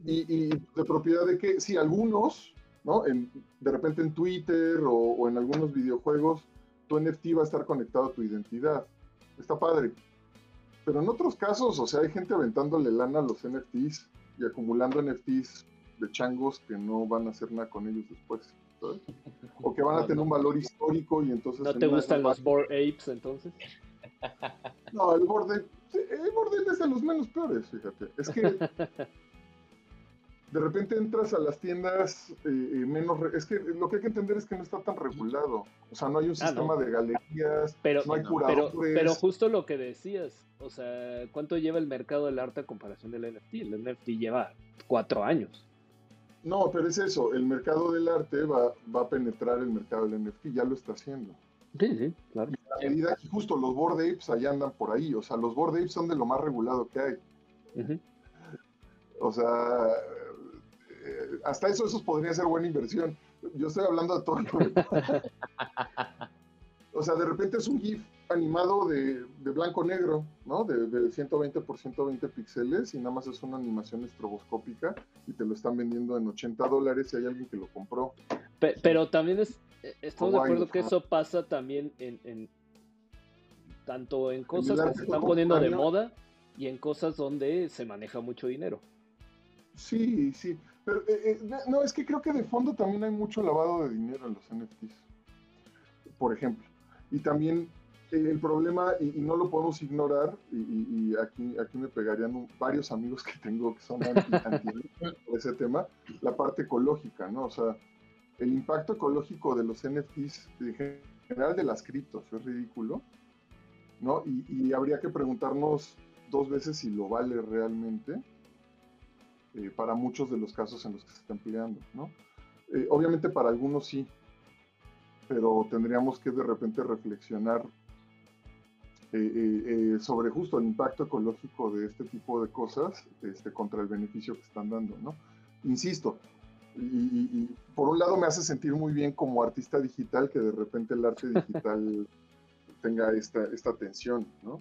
Y, y de propiedad de que, sí, algunos, ¿no? En, de repente en Twitter o, o en algunos videojuegos, tu NFT va a estar conectado a tu identidad. Está padre. Pero en otros casos, o sea, hay gente aventándole lana a los NFTs y acumulando NFTs de changos que no van a hacer nada con ellos después. ¿sabes? O que van a No, tener no. un valor histórico y entonces... ¿No en te gustan los Bored Apes entonces? No, el borde, el borde es de los menos peores, fíjate. Es que de repente entras a las tiendas eh, eh, menos... re- Es que lo que hay que entender es que no está tan regulado. O sea, no hay un Ah, sistema no. de galerías, Pero, no hay pero, curadores. pero justo lo que decías, o sea, ¿cuánto lleva el mercado del arte a comparación del NFT? El NFT lleva cuatro años. No, pero es eso, el mercado del arte va, va a penetrar el mercado del NFT, ya lo está haciendo. Sí, sí, claro. A medida que justo los board apes allá andan por ahí, o sea, los board apes son de lo más regulado que hay. O sea, hasta eso, eso podría ser buena inversión. Yo estoy hablando de todo. o sea, de repente es un GIF animado de, de blanco-negro, ¿no? De, de 120 por 120 píxeles y nada más es una animación estroboscópica y te lo están vendiendo en 80 dólares y hay alguien que lo compró. Pe- pero también es, eh, estamos de acuerdo que eso pasa también en, en- tanto en cosas que se están poniendo de moda y en cosas donde se maneja mucho dinero. Sí, sí. Pero eh, eh, no, es que creo que de fondo también hay mucho lavado de dinero en los NFTs. Por ejemplo. Y también eh, el problema, y, y no lo podemos ignorar, y, y- y aquí, aquí me pegarían un- varios amigos que tengo que son anti, anti por ese tema, la parte ecológica, ¿no? O sea, el impacto ecológico de los NFTs, en general de las criptos, es ridículo, ¿no? Y habría que preguntarnos dos veces si lo vale realmente eh, para muchos de los casos en los que se están peleando, ¿no? Eh, obviamente para algunos sí, pero tendríamos que de repente reflexionar eh, eh, sobre justo el impacto ecológico de este tipo de cosas este, contra el beneficio que están dando, ¿no? Insisto, y, y- y por un lado me hace sentir muy bien como artista digital que de repente el arte digital tenga esta, esta tensión, ¿no?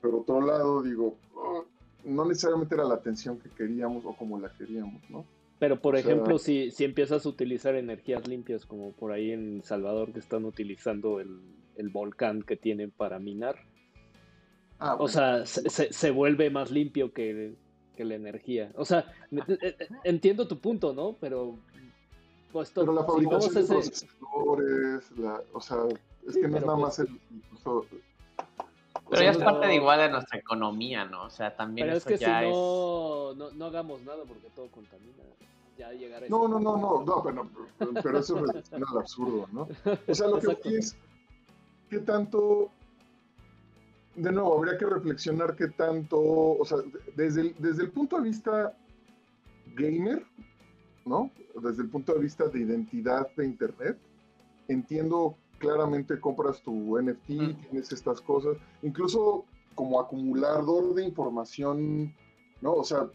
Pero otro lado digo, "Oh, no necesariamente era la atención que queríamos o como la queríamos, ¿no? Pero, por ejemplo, si, si empiezas a utilizar energías limpias, como por ahí en Salvador que están utilizando el, volcán que tienen para minar, ah, o sea, se, se, vuelve más limpio que, la energía. O sea, eh, eh, entiendo tu punto, ¿no? Pero, pues, Pero la fabricación de procesadores, o sea, es que no es nada más pues el, pero ya es parte de igual de nuestra economía, ¿no? O sea, también Pero es que si no, no, no, hagamos nada porque todo contamina. Ya llegar a no, no, no, no, no, pero, pero eso es al absurdo, ¿no? O sea, lo que es, ¿qué tanto de nuevo, habría que reflexionar qué tanto, o sea, desde el, desde el punto de vista gamer, ¿no? Desde el punto de vista de identidad de Internet, entiendo claramente compras tu NFT, tienes estas cosas, incluso como acumulador de información, ¿no? O sea,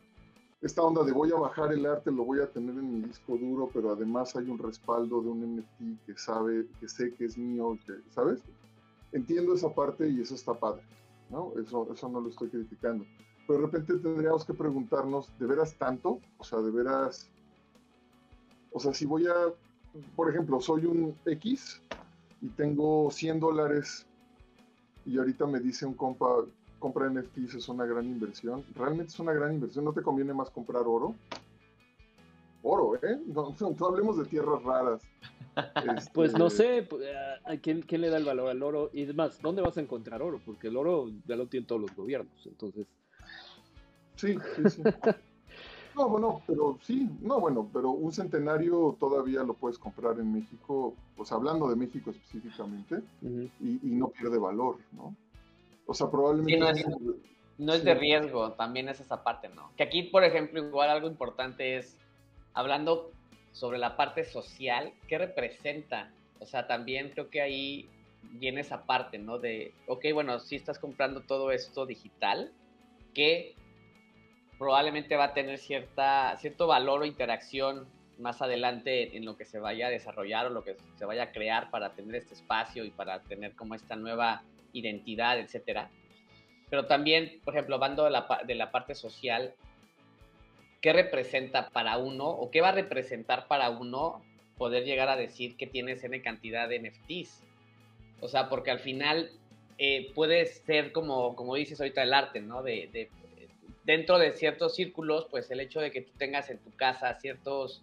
esta onda de voy a bajar el arte, lo voy a tener en mi disco duro, pero además hay un respaldo de un NFT que sabe, que sé que es mío, que, ¿sabes? Entiendo esa parte y eso está padre, ¿no? Eso, eso no lo estoy criticando. Pero de repente tendríamos que preguntarnos, ¿de veras tanto? O sea, ¿de veras? O sea, si voy a, por ejemplo, soy un X, y tengo 100 dólares y ahorita me dice un compa, compra NFTs es una gran inversión. Realmente es una gran inversión. ¿No te conviene más comprar oro? Oro, ¿eh? No, hablemos de tierras raras. Pues no este, sé, pues, ¿a quién, quién, le da el valor al oro? Y además, ¿dónde vas a encontrar oro? Porque el oro ya lo tienen todos los gobiernos, entonces... Sí, sí, sí. No, bueno, pero sí, no, bueno, pero un centenario todavía lo puedes comprar en México, pues hablando de México específicamente, y, no pierde valor, ¿no? O sea, probablemente... no, es, de riesgo, también es esa parte, ¿no? Que aquí, por ejemplo, igual algo importante es, hablando sobre la parte social, ¿qué representa? O sea, también creo que ahí viene esa parte, ¿no? De, ok, bueno, si estás comprando todo esto digital, ¿qué probablemente va a tener cierta, cierto valor o interacción más adelante en lo que se vaya a desarrollar o lo que se vaya a crear para tener este espacio y para tener como esta nueva identidad, etcétera. Pero también, por ejemplo, hablando de la, de la parte social, ¿qué representa para uno o qué va a representar para uno poder llegar a decir que tienes N cantidad de NFTs? O sea, porque al final eh, puede ser como, como dices ahorita el arte, ¿no? De, de dentro de ciertos círculos, pues el hecho de que tú tengas en tu casa ciertos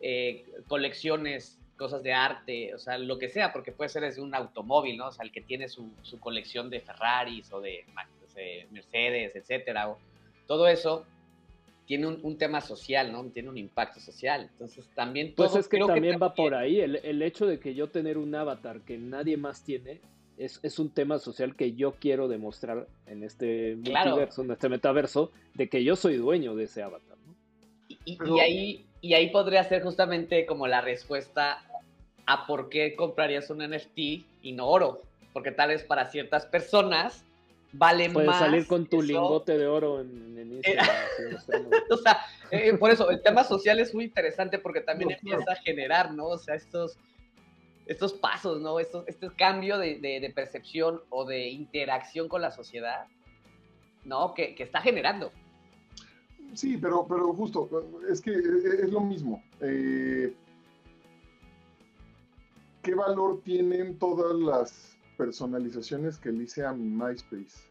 eh, colecciones, cosas de arte, o sea, lo que sea, porque puede ser desde un automóvil, ¿no? O sea, el que tiene su, colección de Ferraris o de, Mercedes, etcétera, o, todo eso tiene un, tema social, ¿no? Tiene un impacto social. Entonces también pues todo, Pues es que también va por ahí. El, el, hecho de que yo tener un avatar que nadie más tiene, es, un tema social que yo quiero demostrar en este multiverso, en este metaverso, de que yo soy dueño de ese avatar. Y, ahí, y ahí podría ser justamente como la respuesta a por qué comprarías un NFT y no oro. Porque tal vez para ciertas personas vale Puedes más. salir con tu lingote de oro en, Instagram. o sea, eh, por eso, el tema social es muy interesante porque también empieza a generar, ¿no? O sea, estos estos pasos, ¿no? Estos, este cambio de, percepción o de interacción con la sociedad, ¿no? Que, está generando. Sí, pero, pero justo, es que es lo mismo. Eh, ¿Qué valor tienen todas las personalizaciones que le hice a mi MySpace?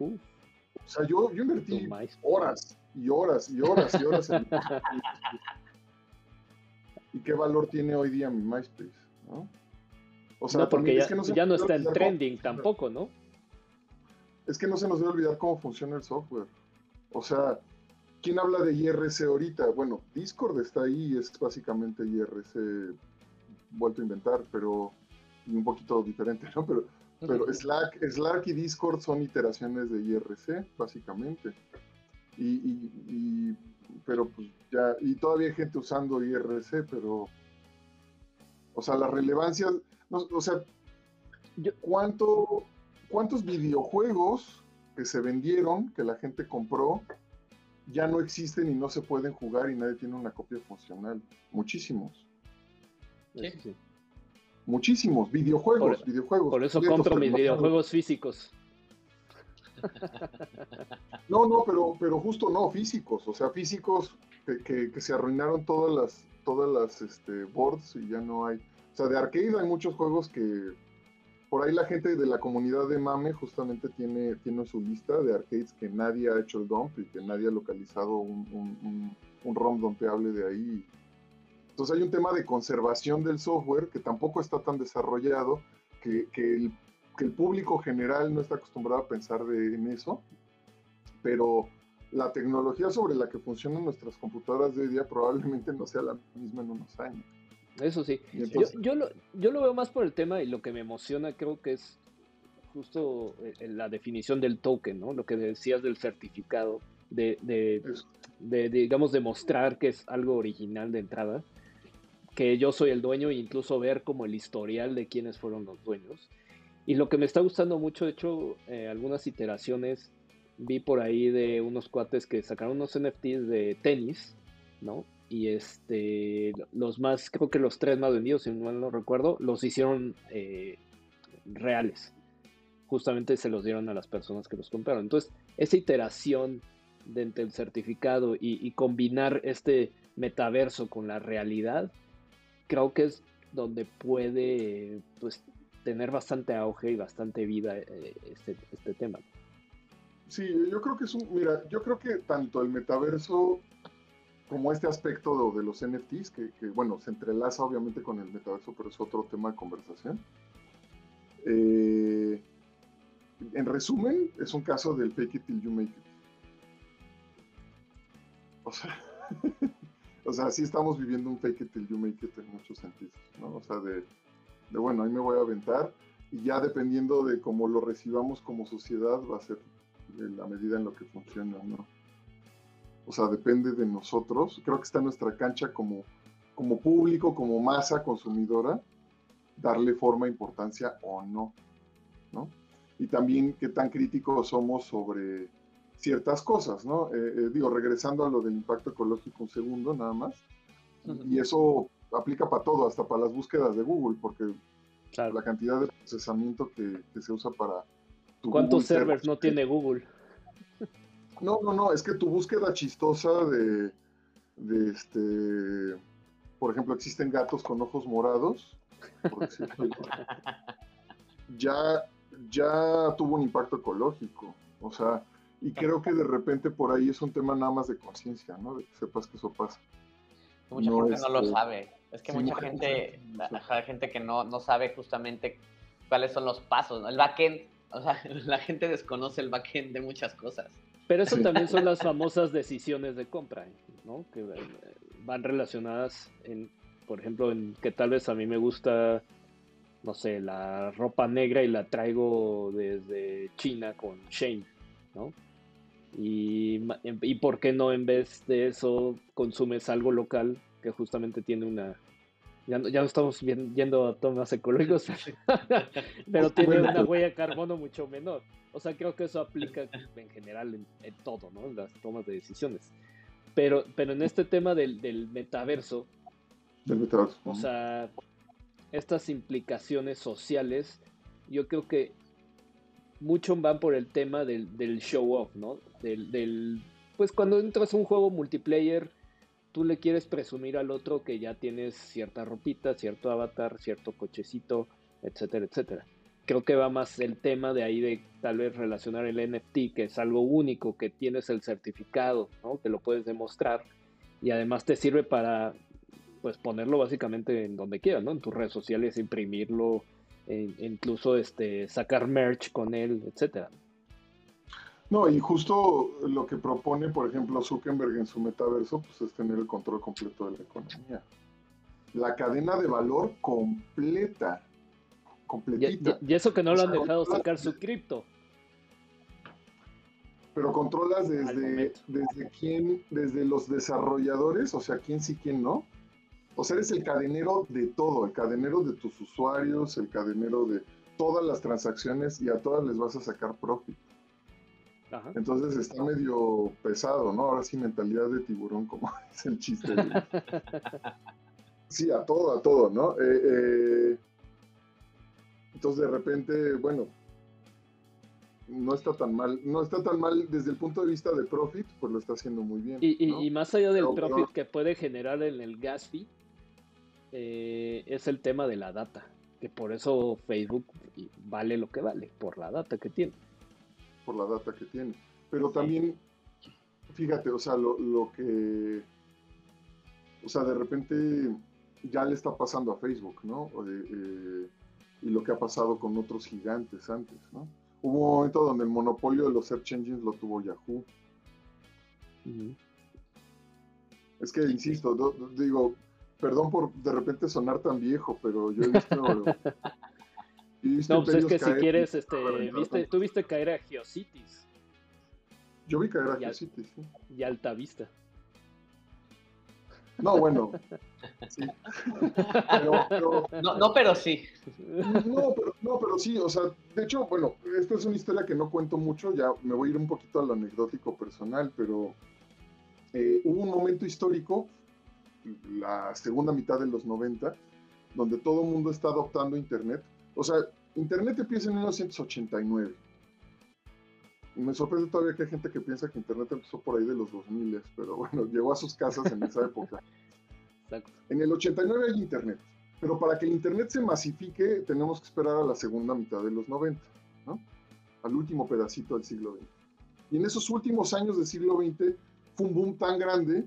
o sea, yo, yo invertí horas y horas y horas y horas en ¿Y qué valor tiene hoy día mi MySpace? ¿no? O sea, porque ya, no, está en trending tampoco, ¿no? Es que no se nos debe olvidar cómo funciona el software. O sea, ¿quién habla de IRC ahorita? Bueno, Discord está ahí y es básicamente IRC vuelto a inventar, pero un poquito diferente, ¿no? Pero, pero Slack, Slack y Discord son iteraciones de IRC, básicamente. y, pero pues ya, y todavía hay gente usando IRC, pero, o sea, la relevancia, o sea, ¿cuánto, ¿cuántos videojuegos que se vendieron, que la gente compró, ya no existen y no se pueden jugar y nadie tiene una copia funcional? Muchísimos. Muchísimos videojuegos, videojuegos. Por eso compro mis videojuegos físicos. No, no, pero, pero justo no, físicos, o sea, físicos que, que, se arruinaron todas las, todas las este, boards y ya no hay. O sea, de arcade hay muchos juegos que por ahí la gente de la comunidad de Mame justamente tiene, tiene su lista de arcades que nadie ha hecho el dump y que nadie ha localizado un, un, un, ROM dumpeable de ahí. Entonces hay un tema de conservación del software que tampoco está tan desarrollado, que, que, el, que el, público general no está acostumbrado a pensar de, en eso, pero la tecnología sobre la que funcionan nuestras computadoras de hoy día probablemente no sea la misma en unos años. Eso sí. yo, lo, yo lo veo más por el tema y lo que me emociona creo que es justo eh, la definición del token, ¿no? Lo que decías del certificado, de, de, digamos, demostrar que es algo original de entrada, que yo soy el dueño e incluso ver como el historial de quiénes fueron los dueños. Y lo que me está gustando mucho, de hecho, eh, algunas iteraciones vi por ahí de unos cuates que sacaron unos NFTs de tenis, ¿no? y este los más, creo que los tres más vendidos, si mal no recuerdo, los hicieron eh, reales. Justamente se los dieron a las personas que los compraron. Entonces, esa iteración de entre el certificado y, combinar este metaverso con la realidad, creo que es donde puede pues, tener bastante auge y bastante vida eh, este, este tema. Sí, yo creo que es un, mira, yo creo que tanto el metaverso como este aspecto de, los NFTs, que, bueno, se entrelaza obviamente con el metaverso, pero es otro tema de conversación. Eh, en resumen, es un caso del fake it till you make it. O sea, o sea, sí estamos viviendo un fake it till you make it en muchos sentidos, ¿no? O sea, de, de bueno, ahí me voy a aventar y ya dependiendo de cómo lo recibamos como sociedad va a ser la medida en lo que funciona, ¿no? O sea, depende de nosotros. Creo que está en nuestra cancha como, como público, como masa consumidora, darle forma, importancia o no, ¿no? Y también qué tan críticos somos sobre ciertas cosas, ¿no? Eh, eh, digo, regresando a lo del impacto ecológico un segundo nada más. Y eso aplica para todo, hasta para las búsquedas de Google, porque la cantidad de procesamiento que, se usa para... ¿Cuántos servers no tiene Google? No, no, no, es que tu búsqueda chistosa de, de este, por ejemplo, existen gatos con ojos morados, ya, ya tuvo un impacto ecológico, o sea, y creo que de repente por ahí es un tema nada más de conciencia, ¿no? De que sepas que eso pasa. Mucha gente no lo sabe. Es que mucha gente, hay gente que no, no sabe justamente cuáles son los pasos. El backend, o sea, la gente desconoce el backend de muchas cosas. Pero eso también son las famosas decisiones de compra, ¿no? Que eh, van relacionadas en, por ejemplo, en que tal vez a mí me gusta, no sé, la ropa negra y la traigo desde China con Shane, ¿no? Y, y por qué no en vez de eso consumes algo local que justamente tiene una ya no, ya no estamos yendo a tomas ecológicos, pero tiene una huella de carbono mucho menor. O sea, creo que eso aplica en general en, todo, ¿no? En las tomas de decisiones. Pero, pero en este tema del, del metaverso, del metaverso. o sea, estas implicaciones sociales, yo creo que mucho van por el tema del, del show off, ¿no? Del, del, pues cuando entras a un juego multiplayer, tú le quieres presumir al otro que ya tienes cierta ropita, cierto avatar, cierto cochecito, etcétera, etcétera. Creo que va más el tema de ahí de tal vez relacionar el NFT, que es algo único, que tienes el certificado, ¿no? que lo puedes demostrar y además te sirve para pues ponerlo básicamente en donde quieras, ¿no? En tus redes sociales, imprimirlo, e incluso este, sacar merch con él, etcétera. No, y justo lo que propone, por ejemplo, Zuckerberg en su metaverso, pues es tener el control completo de la economía. La cadena de valor completa. Completita. Y, eso que no lo han dejado sacar su cripto. Pero controlas desde, desde quién, desde los desarrolladores, o sea, quién sí, quién no. O sea, eres el cadenero de todo, el cadenero de tus usuarios, el cadenero de todas las transacciones y a todas les vas a sacar profit. Entonces está medio pesado, ¿no? Ahora sí, mentalidad de tiburón, como es el chiste. sí, a todo, a todo, ¿no? Eh, eh, entonces de repente, bueno, no está tan mal, no está tan mal desde el punto de vista de profit, pues lo está haciendo muy bien. Y, más allá del profit que puede generar en el gas fee, eh, es el tema de la data, que por eso Facebook vale lo que vale, por la data que tiene. Por la data que tiene. Pero también, fíjate, o sea, lo, lo que, o sea, de repente ya le está pasando a Facebook, ¿no? Eh, y lo que ha pasado con otros gigantes antes, ¿no? Hubo un momento donde el monopolio de los search engines lo tuvo Yahoo. Es que, insisto, digo, perdón por de repente sonar tan viejo, pero yo he visto... no, pues es que si quieres, este, viste, tú viste caer a Geocities. Yo vi caer a Geocities, sí. Y Alta Vista. No, bueno. Sí. no, pero sí. No pero, no, pero sí, o sea, de hecho, bueno, esta es una historia que no cuento mucho, ya me voy a ir un poquito a lo anecdótico personal, pero eh, hubo un momento histórico, la segunda mitad de los 90, donde todo el mundo está adoptando Internet. O sea, Internet empieza en 1989 me sorprende todavía que hay gente que piensa que Internet empezó por ahí de los 2000, pero bueno, llegó a sus casas en esa época. En el 89 hay Internet, pero para que el Internet se masifique tenemos que esperar a la segunda mitad de los 90, ¿no? Al último pedacito del siglo XX. Y en esos últimos años del siglo XX fue un boom tan grande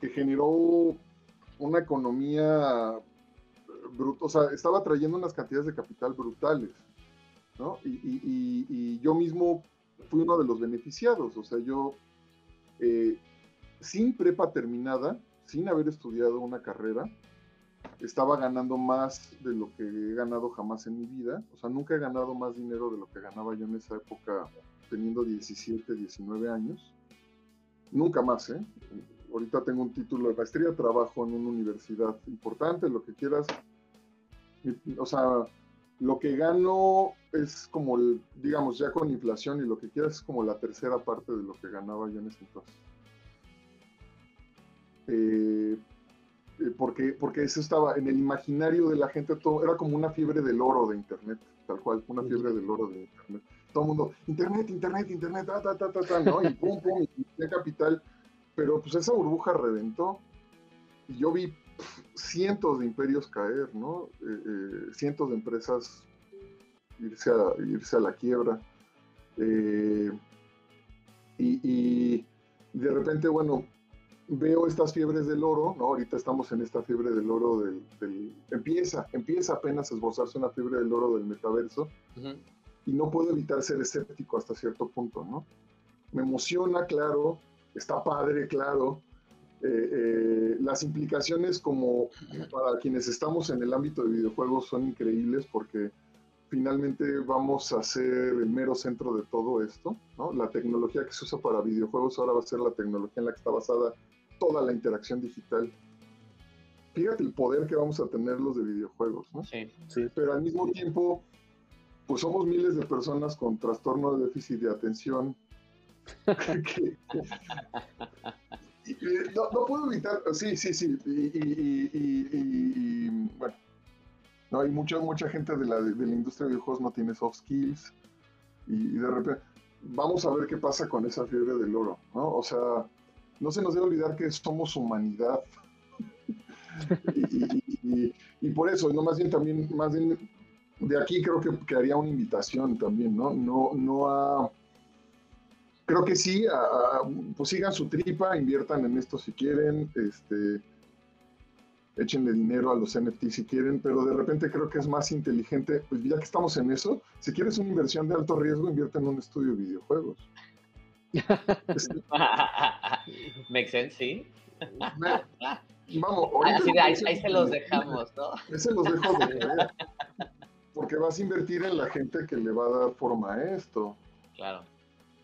que generó una economía brutal, o sea, estaba trayendo unas cantidades de capital brutales, ¿no? y yo mismo fui uno de los beneficiados. O sea, yo, eh, sin prepa terminada, sin haber estudiado una carrera, estaba ganando más de lo que he ganado jamás en mi vida. O sea, nunca he ganado más dinero de lo que ganaba yo en esa época, teniendo 17, 19 años. Nunca más, ¿eh? Ahorita tengo un título de maestría, trabajo en una universidad importante, lo que quieras. O sea, lo que gano es como, digamos, ya con inflación y lo que quieras es como la tercera parte de lo que ganaba yo en ese entonces. Eh, eh, porque, porque eso estaba en el imaginario de la gente, todo, era como una fiebre del oro de Internet, tal cual, una fiebre del oro de Internet. Todo el mundo, Internet, Internet, Internet, ta, ta, ta, ta, ta, ¿no? Y pum, pum, y capital. Pero pues esa burbuja reventó. Y yo vi cientos de imperios caer, ¿no? Eh, eh, cientos de empresas irse a, irse a la quiebra. Eh, y, de repente, bueno, veo estas fiebres del oro, ¿no? Ahorita estamos en esta fiebre del oro del... empieza, empieza apenas a esbozarse una fiebre del oro del metaverso. Y no puedo evitar ser escéptico hasta cierto punto, ¿no? Me emociona, claro, está padre, claro, eh, las implicaciones como para quienes estamos en el ámbito de videojuegos son increíbles porque finalmente vamos a ser el mero centro de todo esto. ¿no? La tecnología que se usa para videojuegos ahora va a ser la tecnología en la que está basada toda la interacción digital. Fíjate el poder que vamos a tener los de videojuegos, ¿no? Sí, sí. Pero al mismo tiempo, pues somos miles de personas con trastorno de déficit de atención que, no, puedo evitar, sí, sí, sí, y, bueno, no, hay mucha, mucha gente de la, de la industria de videojuegos no tiene soft skills y, de repente, vamos a ver qué pasa con esa fiebre del oro, ¿no? O sea, no se nos debe olvidar que somos humanidad. y, por eso, no más bien también, más bien de aquí creo que, que haría una invitación también, ¿no? No, no a creo que sí, pues sigan su tripa, inviertan en esto si quieren, este, échenle dinero a los NFT si quieren, pero de repente creo que es más inteligente, pues ya que estamos en eso, si quieres una inversión de alto riesgo, invierte en un estudio de videojuegos. Make sense, sí. vamos, ahí, se los dejamos, ¿no? Ahí se los dejo de Porque vas a invertir en la gente que le va a dar forma a esto. Claro.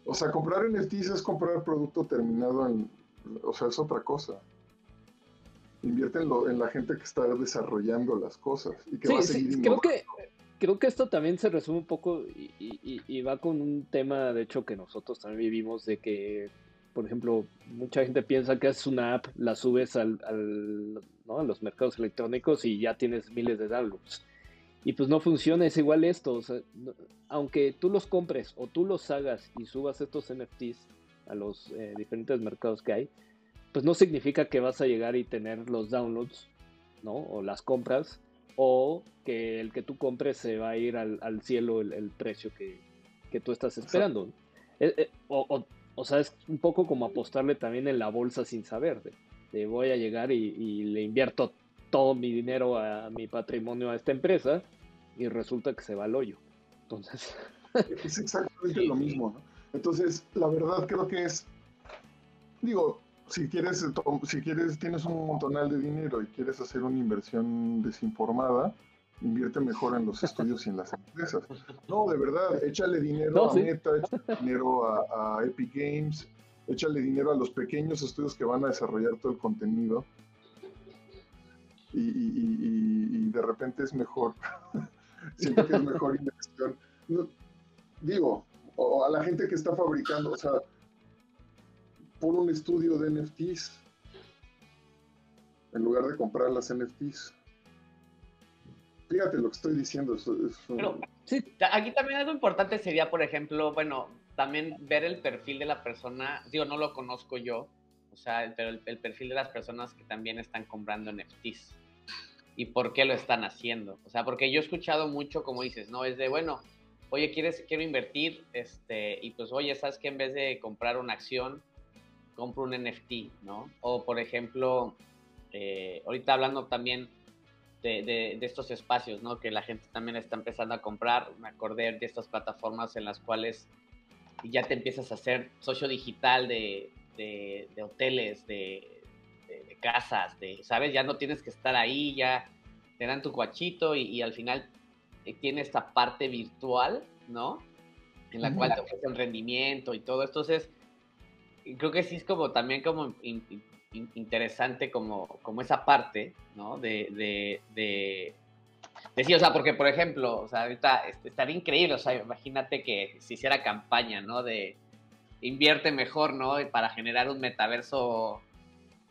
O sea, comprar NFTs es comprar producto terminado en, o sea, es otra cosa. Invierte en, la gente que está desarrollando las cosas y que va a seguir sí, creo que creo que esto también se resume un poco y, va con un tema, de hecho, que nosotros también vivimos, de que, por ejemplo, mucha gente piensa que es una app, la subes al, al ¿no? a los mercados electrónicos y ya tienes miles de downloads. Y pues no funciona, es igual esto. O sea, aunque tú los compres o tú los hagas y subas estos NFTs a los eh, diferentes mercados que hay, pues no significa que vas a llegar y tener los downloads, ¿no? O las compras, o que el que tú compres se va a ir al, cielo el, precio que, tú estás esperando. Eh, eh, o, o, sea, es un poco como apostarle también en la bolsa sin saber, de, voy a llegar y, y le invierto todo mi dinero a mi patrimonio a esta empresa y resulta que se va al hoyo. Entonces. Es exactamente lo mismo, ¿no? Entonces, la verdad creo que es. Digo, si quieres, si quieres, tienes un montonal de dinero y quieres hacer una inversión desinformada, invierte mejor en los estudios y en las empresas. No, de verdad, échale dinero a Meta, échale dinero a, a, Epic Games, échale dinero a los pequeños estudios que van a desarrollar todo el contenido. Y, y, y, y de repente es mejor siento que es mejor inversión. digo, o a la gente que está fabricando, o sea, pon un estudio de NFTs en lugar de comprar las NFTs. Fíjate lo que estoy diciendo. aquí también algo importante sería, por ejemplo, bueno, también ver el perfil de la persona. Digo, no lo conozco yo, o sea, pero el perfil de las personas que también están comprando NFTs y por qué lo están haciendo. O sea, porque yo he escuchado mucho, como dices, ¿no? Es de, bueno, oye, quieres, quiero invertir, este, y pues, oye, sabes que en vez de comprar una acción, compro un NFT, ¿no? O, por ejemplo, eh, ahorita hablando también de, de, estos espacios, ¿no? Que la gente también está empezando a comprar, me acordé de estas plataformas en las cuales ya te empiezas a hacer socio digital de, de hoteles, de de, casas, de, ¿sabes? Ya no tienes que estar ahí, ya te dan tu cuachito y, al final eh, tiene esta parte virtual, ¿no? En la cual te ofrece un rendimiento y todo. Entonces, creo que sí es como también como interesante como, como esa parte, ¿no? De, de, de, sí, o sea, porque por ejemplo, o sea, ahorita este, estaría increíble, o sea, imagínate que se hiciera campaña, ¿no? De invierte mejor, ¿no? Para generar un metaverso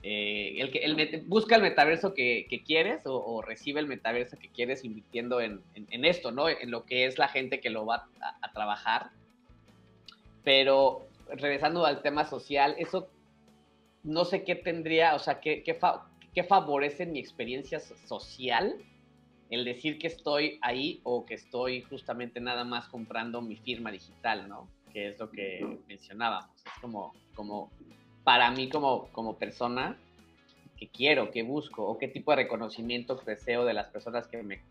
eh, el que el busca el metaverso que, quieres o, recibe el metaverso que quieres invirtiendo en, esto, ¿no? En lo que es la gente que lo va a, trabajar. Pero regresando al tema social, eso no sé qué tendría, o sea, qué, qué, favorece mi experiencia social el decir que estoy ahí o que estoy justamente nada más comprando mi firma digital, ¿no? Que es lo que mencionábamos. Es como, como para mí como, como persona que quiero, que busco, o qué tipo de reconocimiento deseo de las personas que me,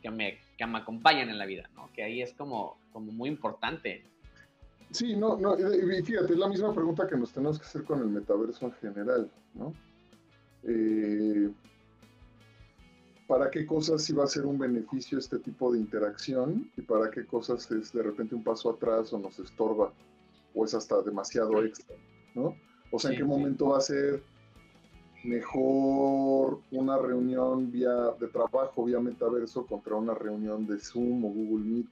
que me, que me acompañan en la vida, ¿no? Que ahí es como, como muy importante. Sí, no, no, y fíjate, es la misma pregunta que nos tenemos que hacer con el metaverso en general, ¿no? Eh, ¿Para qué cosas sí va a ser un beneficio este tipo de interacción y para qué cosas es de repente un paso atrás o nos estorba o es hasta demasiado extra, ¿no? O sea, ¿en qué momento va a ser mejor una reunión vía de trabajo vía metaverso contra una reunión de Zoom o Google Meet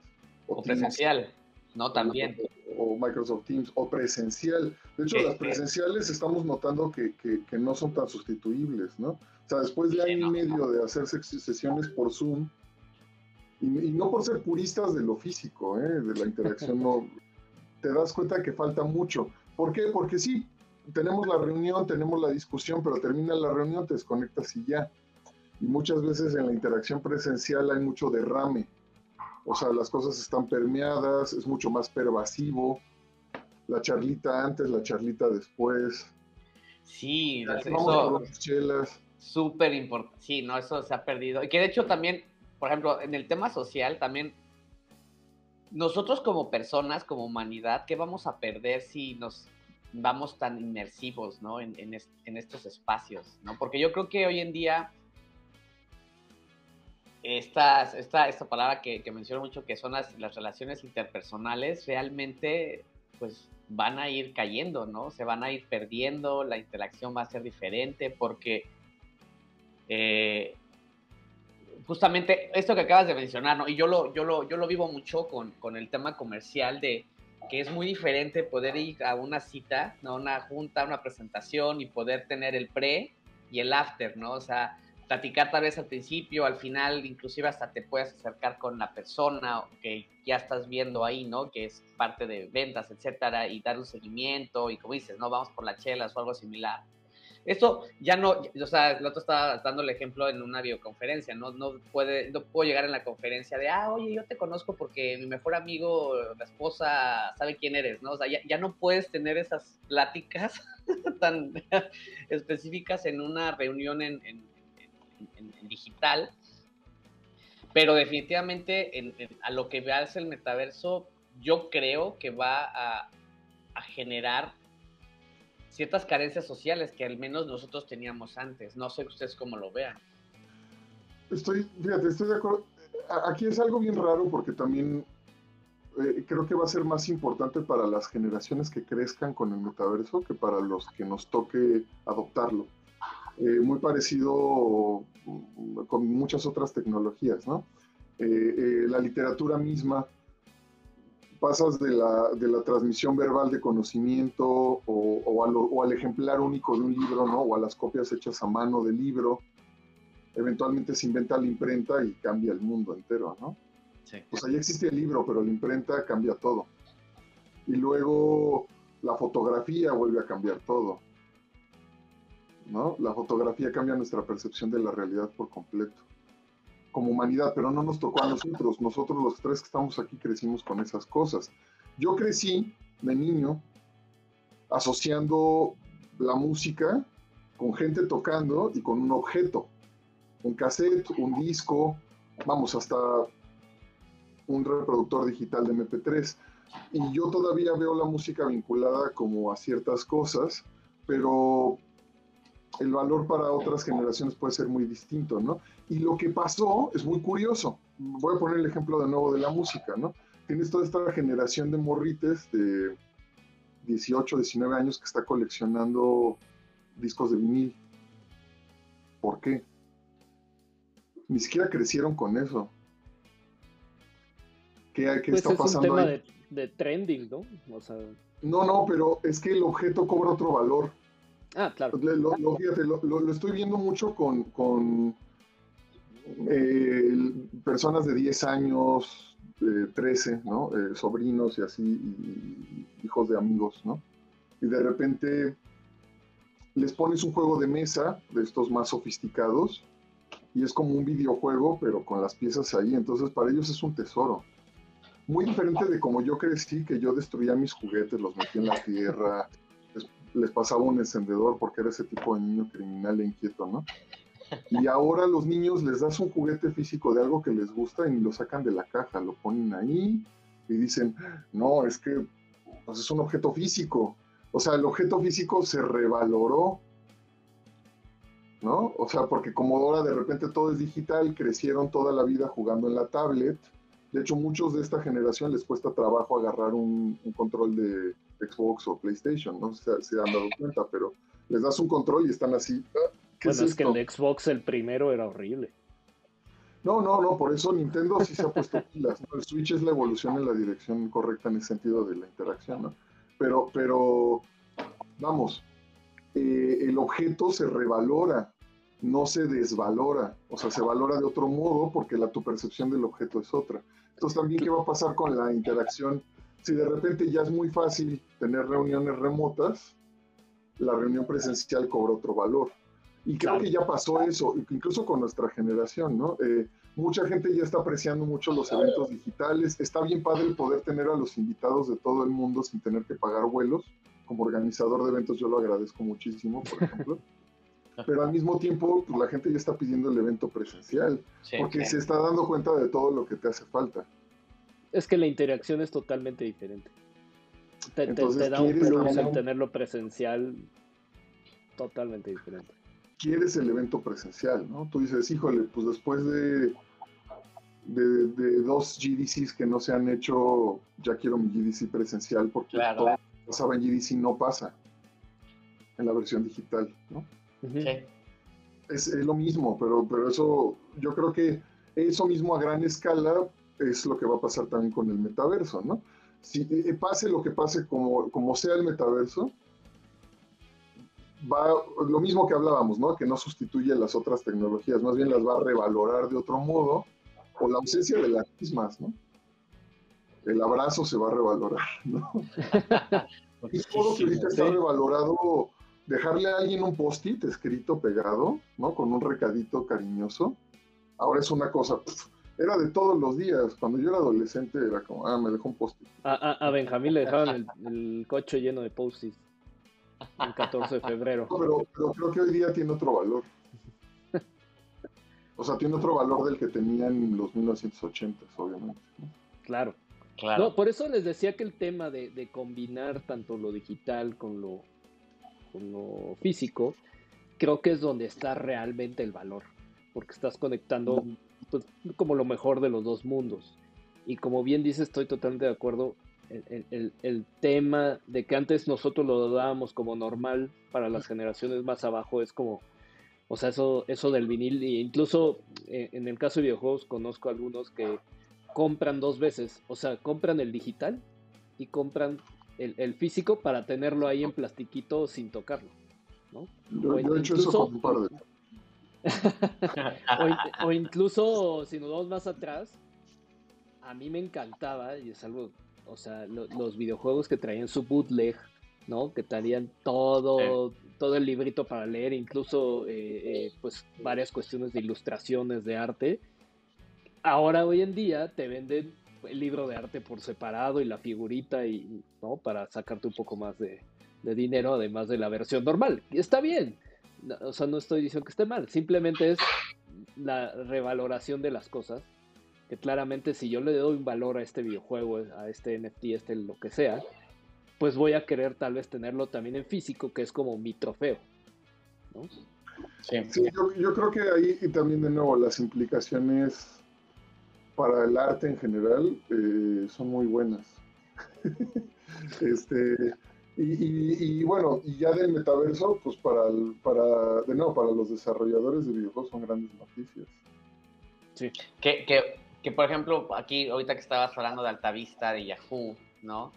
o, presencial, no también o, Microsoft Teams o presencial. De hecho, las presenciales estamos notando que, que, no son tan sustituibles, ¿no? O sea, después de año y medio de hacer sesiones por Zoom y, y, no por ser puristas de lo físico, ¿eh? de la interacción, no, te das cuenta que falta mucho. ¿Por qué? Porque sí, tenemos la reunión, tenemos la discusión, pero termina la reunión, te desconectas y ya. Y muchas veces en la interacción presencial hay mucho derrame. O sea, las cosas están permeadas, es mucho más pervasivo. La charlita antes, la charlita después. Sí, eso súper importante. Sí, no, eso se ha perdido. Y que de hecho también, por ejemplo, en el tema social también nosotros como personas, como humanidad, ¿qué vamos a perder si nos vamos tan inmersivos, ¿no? En, en, estos espacios, ¿no? Porque yo creo que hoy en día esta, esta, esta palabra que, menciono mucho, que son las, las, relaciones interpersonales, realmente pues van a ir cayendo, ¿no? Se van a ir perdiendo, la interacción va a ser diferente porque eh, justamente esto que acabas de mencionar, ¿no? Y yo lo, yo lo, yo lo vivo mucho con, con el tema comercial de que es muy diferente poder ir a una cita, ¿no? Una junta, una presentación y poder tener el pre y el after, ¿no? O sea, platicar tal vez al principio, al final, inclusive hasta te puedes acercar con la persona que ya estás viendo ahí, ¿no? Que es parte de ventas, etcétera, y dar un seguimiento y como dices, ¿no? Vamos por las chelas o algo similar. Esto ya no, o sea, el otro estaba dando el ejemplo en una videoconferencia, ¿no? No, puede, no puedo llegar en la conferencia de, ah, oye, yo te conozco porque mi mejor amigo, la esposa, sabe quién eres, ¿no? O sea, ya, no puedes tener esas pláticas tan específicas en una reunión en, digital, pero definitivamente a lo que veas el metaverso, yo creo que va a generar ciertas carencias sociales que al menos nosotros teníamos antes. No sé ustedes cómo lo vean. Estoy, fíjate, estoy de acuerdo. Aquí es algo bien raro porque también eh, creo que va a ser más importante para las generaciones que crezcan con el metaverso que para los que nos toque adoptarlo. Eh, muy parecido mm, con muchas otras tecnologías, ¿no? Eh, la literatura misma pasas de la, de la transmisión verbal de conocimiento o, o, al ejemplar único de un libro, ¿no? O a las copias hechas a mano del libro. Eventualmente se inventa la imprenta y cambia el mundo entero, ¿no? Sí. Pues ahí existe el libro, pero la imprenta cambia todo. Y luego la fotografía vuelve a cambiar todo. ¿No? La fotografía cambia nuestra percepción de la realidad por completo como humanidad, pero no nos tocó a nosotros. Nosotros los tres que estamos aquí crecimos con esas cosas. Yo crecí de niño asociando la música con gente tocando y con un objeto, un cassette, un disco, vamos, hasta un reproductor digital de MP3. Y yo todavía veo la música vinculada como a ciertas cosas, pero el valor para otras generaciones puede ser muy distinto, ¿no? Y lo que pasó es muy curioso. Voy a poner el ejemplo de nuevo de la música, ¿no? Tienes toda esta generación de morrites de 18, 19 años que está coleccionando discos de vinil. ¿Por qué? Ni siquiera crecieron con eso. ¿Qué, qué pues está es pasando un tema ahí? De, de, trending, ¿no? O sea... No, no, pero es que el objeto cobra otro valor. Ah, claro. Lo, lo, estoy viendo mucho con, con eh, personas de 10 años, 13, ¿no? Eh, sobrinos y así, hijos de amigos, ¿no? Y de repente les pones un juego de mesa de estos más sofisticados y es como un videojuego, pero con las piezas ahí. Entonces, para ellos es un tesoro. Muy diferente de como yo crecí, que yo destruía mis juguetes, los metía en la tierra, les pasaba un encendedor porque era ese tipo de niño criminal e inquieto, ¿no? Y ahora a los niños les das un juguete físico de algo que les gusta y lo sacan de la caja, lo ponen ahí y dicen, no, es que pues es un objeto físico. O sea, el objeto físico se revaloró, ¿no? O sea, porque como ahora de repente todo es digital, crecieron toda la vida jugando en la tablet. De hecho, muchos de esta generación les cuesta trabajo agarrar un, control de Xbox o PlayStation, ¿no? Se, se han dado cuenta, pero les das un control y están así, ah, bueno, es, que el Xbox, el primero, era horrible. No, no, no, por eso Nintendo sí se ha puesto pilas. El Switch es la evolución en la dirección correcta en el sentido de la interacción, ¿no? Pero, pero, vamos, eh, el objeto se revalora, no se desvalora. O sea, se valora de otro modo porque la, tu percepción del objeto es otra. Entonces, también, ¿qué va a pasar con la interacción? Si de repente ya es muy fácil tener reuniones remotas, la reunión presencial cobra otro valor. Y creo que ya pasó eso, incluso con nuestra generación, ¿no? Eh, mucha gente ya está apreciando mucho los eventos digitales. Está bien padre poder tener a los invitados de todo el mundo sin tener que pagar vuelos. Como organizador de eventos yo lo agradezco muchísimo, por ejemplo. Pero al mismo tiempo, pues, la gente ya está pidiendo el evento presencial, porque se está dando cuenta de todo lo que te hace falta. Es que la interacción es totalmente diferente. Te, te da un plus el tenerlo presencial totalmente diferente quieres el evento presencial, ¿no? Tú dices, híjole, pues después de, de, dos GDCs que no se han hecho, ya quiero mi GDC presencial porque claro. todo pasaba en GDC no pasa en la versión digital, ¿no? Sí. Es, lo mismo, pero, pero eso, yo creo que eso mismo a gran escala es lo que va a pasar también con el metaverso, ¿no? Si eh, pase lo que pase como, como sea el metaverso, va, lo mismo que hablábamos, ¿no? Que no sustituye las otras tecnologías, más bien las va a revalorar de otro modo, o la ausencia de las mismas, ¿no? El abrazo se va a revalorar, ¿no? es todo que ahorita está revalorado, dejarle a alguien un post-it escrito, pegado, ¿no? Con un recadito cariñoso, ahora es una cosa, era de todos los días. Cuando yo era adolescente era como, ah, me dejó un post-it. A, Benjamín le dejaban el, coche lleno de post-its el 14 de febrero. pero, creo que hoy día tiene otro valor. O sea, tiene otro valor del que tenía en los 1980, obviamente. Claro. Claro. No, por eso les decía que el tema de, combinar tanto lo digital con lo, con lo físico, creo que es donde está realmente el valor, porque estás conectando pues, como lo mejor de los dos mundos. Y como bien dice, estoy totalmente de acuerdo. El, el, tema de que antes nosotros lo dábamos como normal para las generaciones más abajo es como, o sea, eso, eso del vinil, e incluso eh, en el caso de videojuegos conozco algunos que compran dos veces, o sea, compran el digital y compran el, físico para tenerlo ahí en plastiquito sin tocarlo. ¿no? Yo, he hecho eso con un par de o, incluso, si nos vamos más atrás, a mí me encantaba, y es algo, o sea, los videojuegos que traían su bootleg, ¿no? Que traían todo, todo el librito para leer, incluso, eh, eh, pues, varias cuestiones de ilustraciones, de arte. Ahora, hoy en día, te venden el libro de arte por separado y la figurita, y, ¿no? Para sacarte un poco más de, de dinero, además de la versión normal. Y está bien, o sea, no estoy diciendo que esté mal, simplemente es la revaloración de las cosas. Que claramente si yo le doy un valor a este videojuego, a este NFT, este lo que sea, pues voy a querer tal vez tenerlo también en físico, que es como mi trofeo. Sí, yo, creo que ahí también de nuevo las implicaciones para el arte en general eh, son muy buenas. este, y, bueno, y ya del metaverso, pues para, para, de nuevo, para los desarrolladores de videojuegos son grandes noticias. Sí. Que, que, que, por ejemplo, aquí, ahorita que estabas hablando de Altavista, de Yahoo, ¿no?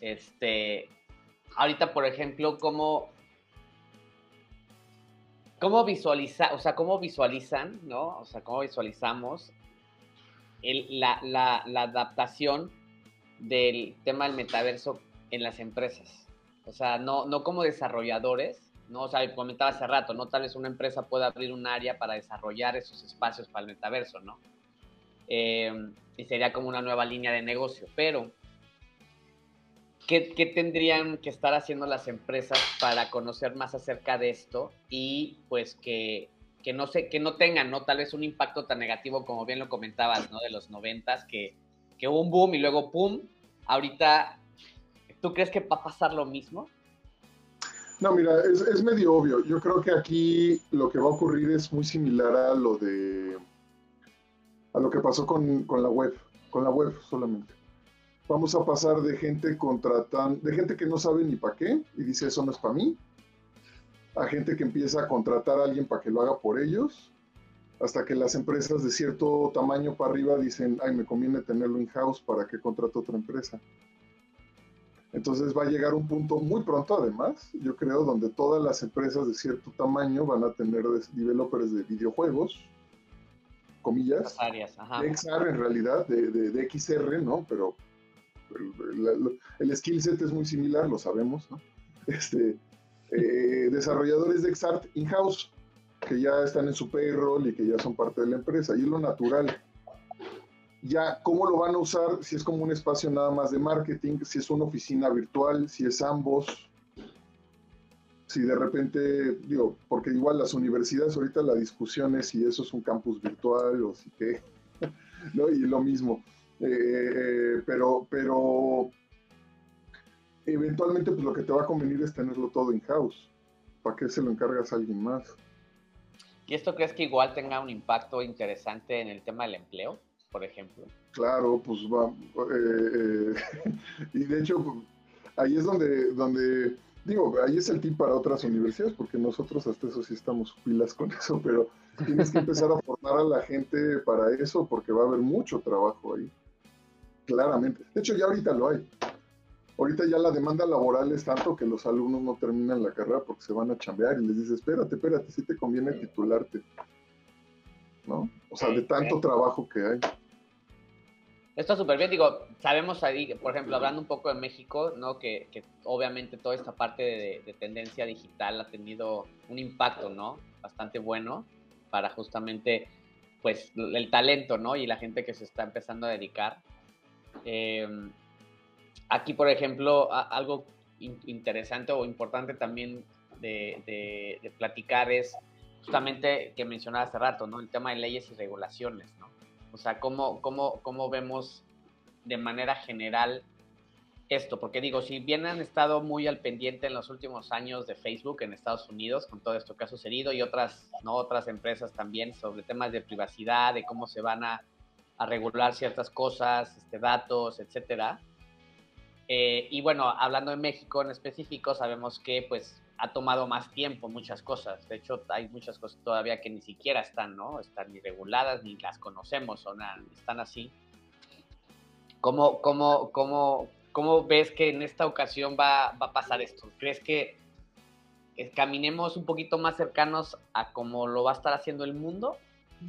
Este, ahorita, por ejemplo, ¿cómo, cómo visualiza, o sea, cómo visualizan, ¿no? O sea, cómo visualizamos la, la, la adaptación del tema del metaverso en las empresas? O sea, no, no como desarrolladores, ¿no? O sea, comentaba hace rato, ¿no? Tal vez una empresa pueda abrir un área para desarrollar esos espacios para el metaverso, ¿no? Eh, y sería como una nueva línea de negocio, pero ¿qué, ¿qué, tendrían que estar haciendo las empresas para conocer más acerca de esto y pues que, que no se, que no tengan, ¿no? Tal vez un impacto tan negativo como bien lo comentabas, ¿no? De los noventas, que, que hubo un boom y luego pum, ahorita ¿Tú crees que va a pasar lo mismo? No, mira, es, medio obvio. Yo creo que aquí lo que va a ocurrir es muy similar a lo de a lo que pasó con, la web, con la web solamente. Vamos a pasar de gente contratan, de gente que no sabe ni para qué y dice eso no es para mí, a gente que empieza a contratar a alguien para que lo haga por ellos, hasta que las empresas de cierto tamaño para arriba dicen, ay, me conviene tenerlo in-house para que contrate otra empresa. Entonces va a llegar un punto muy pronto, además, yo creo, donde todas las empresas de cierto tamaño van a tener developers de videojuegos, comillas, áreas, XR en realidad, de, XR, ¿no? Pero el, skill set es muy similar, lo sabemos, ¿no? Este, eh, desarrolladores de XArt in-house, que ya están en su payroll y que ya son parte de la empresa, y es lo natural ya cómo lo van a usar, si es como un espacio nada más de marketing, si es una oficina virtual, si es ambos, si de repente, digo, porque igual las universidades ahorita la discusión es si eso es un campus virtual o si qué, ¿no? Y lo mismo. Eh, pero, pero eventualmente pues lo que te va a convenir es tenerlo todo in-house. ¿Para qué se lo encargas a alguien más? ¿Y esto crees que igual tenga un impacto interesante en el tema del empleo? Por ejemplo. Claro, pues va. Eh, eh, y de hecho, ahí es donde, donde, digo, ahí es el tip para otras universidades, porque nosotros hasta eso sí estamos pilas con eso, pero tienes que empezar a formar a la gente para eso, porque va a haber mucho trabajo ahí. Claramente. De hecho, ya ahorita lo hay. Ahorita ya la demanda laboral es tanto que los alumnos no terminan la carrera porque se van a chambear y les dices, espérate, espérate, si te conviene titularte. ¿No? O sea, de tanto trabajo que hay. Esto es súper bien, digo, sabemos ahí, por ejemplo, hablando un poco de México, ¿no? Que, obviamente toda esta parte de, tendencia digital ha tenido un impacto, ¿no? Bastante bueno para justamente, pues, el talento, ¿no? Y la gente que se está empezando a dedicar. Em, aquí, por ejemplo, algo interesante o importante también de, de platicar es justamente que mencionaba hace rato, ¿no? El tema de leyes y regulaciones, ¿no? O sea, ¿cómo, cómo, cómo vemos de manera general esto? Porque digo, si bien han estado muy al pendiente en los últimos años de Facebook en Estados Unidos con todo esto que ha sucedido y otras, ¿no? otras empresas también sobre temas de privacidad, de cómo se van a, regular ciertas cosas, este, datos, etcétera. Eh, y bueno, hablando de México en específico, sabemos que pues ha tomado más tiempo muchas cosas. De hecho, hay muchas cosas todavía que ni siquiera están, ¿no? Están ni reguladas, ni las conocemos, son, están así. ¿Cómo, cómo, cómo, cómo ves que en esta ocasión va, va a pasar esto? ¿Crees que caminemos un poquito más cercanos a cómo lo va a estar haciendo el mundo?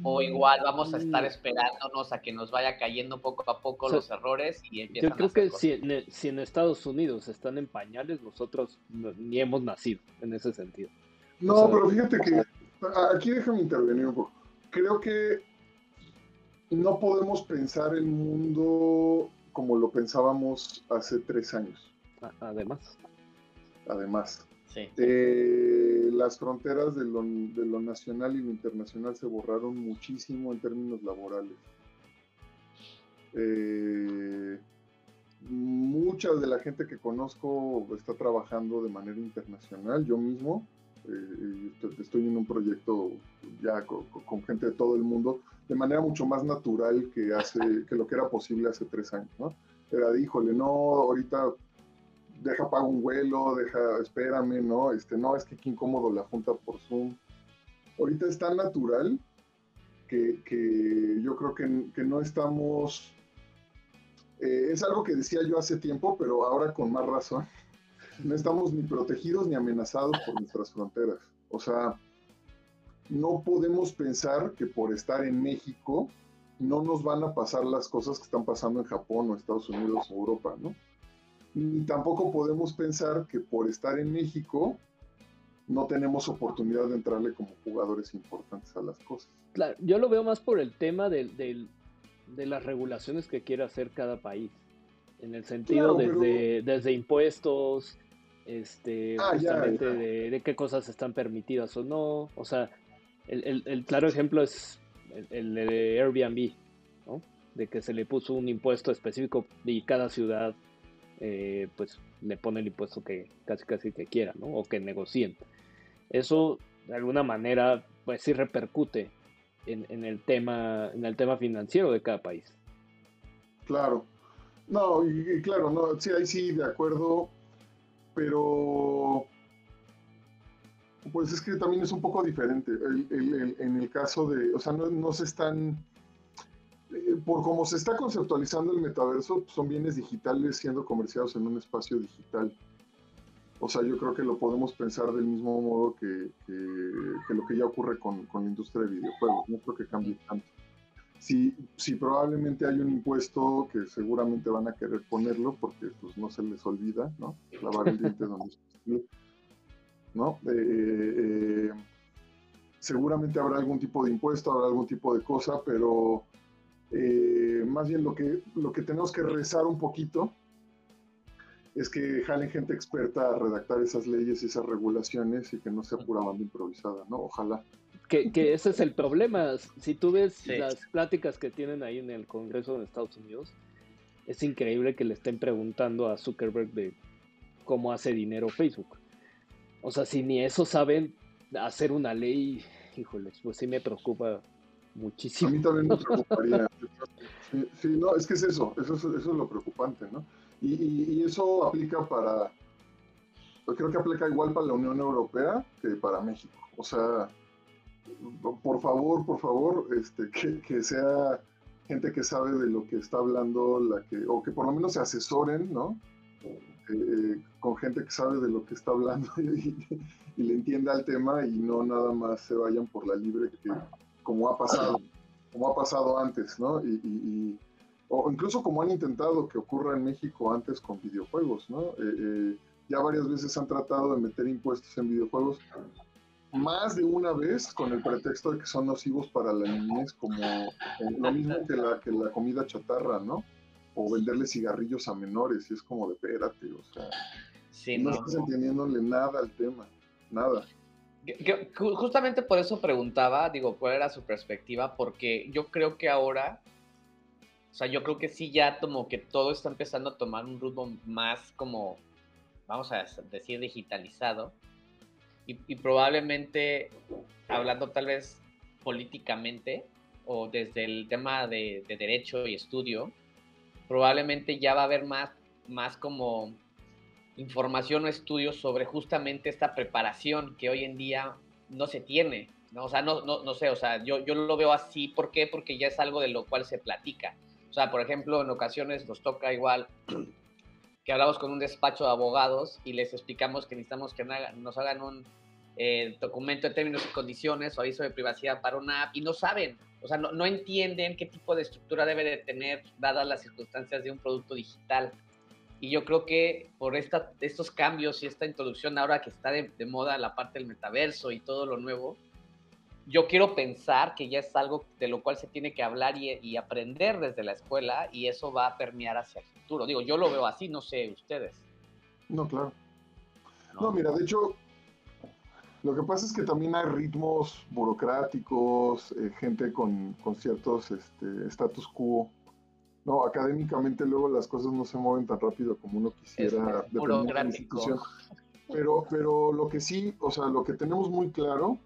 O igual vamos a estar mm. esperándonos a que nos vaya cayendo poco a poco los errores y empiezan Yo creo que si en, si en, Estados Unidos están en pañales, nosotros ni hemos nacido en ese sentido. No, pero fíjate que aquí déjame intervenir un poco. Creo que no podemos pensar el mundo como lo pensábamos hace tres años. Además. Además. Eh, las fronteras de lo, nacional y lo internacional se borraron muchísimo en términos laborales. Eh, mucha de la gente que conozco está trabajando de manera internacional. Yo mismo eh, estoy en un proyecto ya con, gente de todo el mundo de manera mucho más natural que hace que lo que era posible hace tres años. ¿no? Era de, híjole, no, ahorita deja pago un vuelo, deja, espérame, ¿no? Este, no, es que qué incómodo la junta por Zoom. Ahorita es tan natural que, que yo creo que, que no estamos... Eh, es algo que decía yo hace tiempo, pero ahora con más razón. No estamos ni protegidos ni amenazados por nuestras fronteras. O sea, no podemos pensar que por estar en México no nos van a pasar las cosas que están pasando en Japón o Estados Unidos o Europa, ¿no? Ni tampoco podemos pensar que por estar en México no tenemos oportunidad de entrarle como jugadores importantes a las cosas. Claro, yo lo veo más por el tema de, las regulaciones que quiere hacer cada país. En el sentido desde, desde impuestos, este, ah, justamente De, qué cosas están permitidas o no. O sea, el, claro ejemplo es el, de Airbnb, ¿no? De que se le puso un impuesto específico y cada ciudad eh, pues le pone el impuesto que casi casi que quiera, ¿no? O que negocien. Eso de alguna manera, pues sí repercute en, el tema, en el tema financiero de cada país. Claro. No, y, claro, no, sí, ahí sí, de acuerdo, pero pues es que también es un poco diferente. en el caso de, o sea, no, no se están por cómo se está conceptualizando el metaverso, son bienes digitales siendo comerciados en un espacio digital. O sea, yo creo que lo podemos pensar del mismo modo que, lo que ya ocurre con, la industria de videojuegos. No creo que cambie tanto. Si, si probablemente hay un impuesto que seguramente van a querer ponerlo porque pues no se les olvida, ¿no? Lavar el diente donde se ¿no? Eh, eh, seguramente habrá algún tipo de impuesto, habrá algún tipo de cosa, pero eh, más bien lo que, lo que tenemos que rezar un poquito es que jalen gente experta a redactar esas leyes y esas regulaciones y que no sea pura banda improvisada, ¿no? Ojalá. Que, ese es el problema. Si tú ves las pláticas que tienen ahí en el Congreso de Estados Unidos, es increíble que le estén preguntando a Zuckerberg de cómo hace dinero Facebook. O sea, si ni eso saben hacer una ley, híjole, pues sí me preocupa muchísimo. A mí también me preocuparía. sí, no, es que es eso, eso es, eso es lo preocupante, ¿no? Y, eso aplica para, creo que aplica igual para la Unión Europea que para México. O sea, por favor, por favor, este, que, que sea gente que sabe de lo que está hablando, la que, o que por lo menos se asesoren, ¿no? eh, con gente que sabe de lo que está hablando y, le entienda al tema y no nada más se vayan por la libre que, como ha pasado, como ha pasado antes, ¿no? Y, o incluso como han intentado que ocurra en México antes con videojuegos, ¿no? Eh, ya varias veces han tratado de meter impuestos en videojuegos más de una vez con el pretexto de que son nocivos para la niñez, como lo mismo que la, que la comida chatarra, ¿no? O venderle cigarrillos a menores, y es como de espérate, o sea, no, estás entendiéndole nada al tema, nada. Justamente por eso preguntaba, digo, cuál era su perspectiva, porque yo creo que ahora, o sea, yo creo que sí ya como que todo está empezando a tomar un rumbo más como, vamos a decir, digitalizado. Y, probablemente hablando tal vez políticamente o desde el tema de, derecho y estudio, probablemente ya va a haber más, más como información o estudios sobre justamente esta preparación que hoy en día no se tiene. ¿no? O sea, no, no, no sé, o sea, yo, yo lo veo así. ¿Por qué? Porque ya es algo de lo cual se platica. O sea, por ejemplo, en ocasiones nos toca igual que hablamos con un despacho de abogados y les explicamos que necesitamos que nos hagan un eh, documento de términos y condiciones o aviso de privacidad para una app y no saben, o sea, no, entienden qué tipo de estructura debe de tener dadas las circunstancias de un producto digital. Y yo creo que por esta, estos cambios y esta introducción ahora que está de, moda la parte del metaverso y todo lo nuevo, yo quiero pensar que ya es algo de lo cual se tiene que hablar y, aprender desde la escuela y eso va a permear hacia el futuro. Digo, yo lo veo así, no sé ustedes. No, claro. No, mira, de hecho, lo que pasa es que también hay ritmos burocráticos, eh, gente con, con ciertos este, status quo. No, académicamente luego las cosas no se mueven tan rápido como uno quisiera. Es burocrático. Pero, pero lo que sí, o sea, lo que tenemos muy claro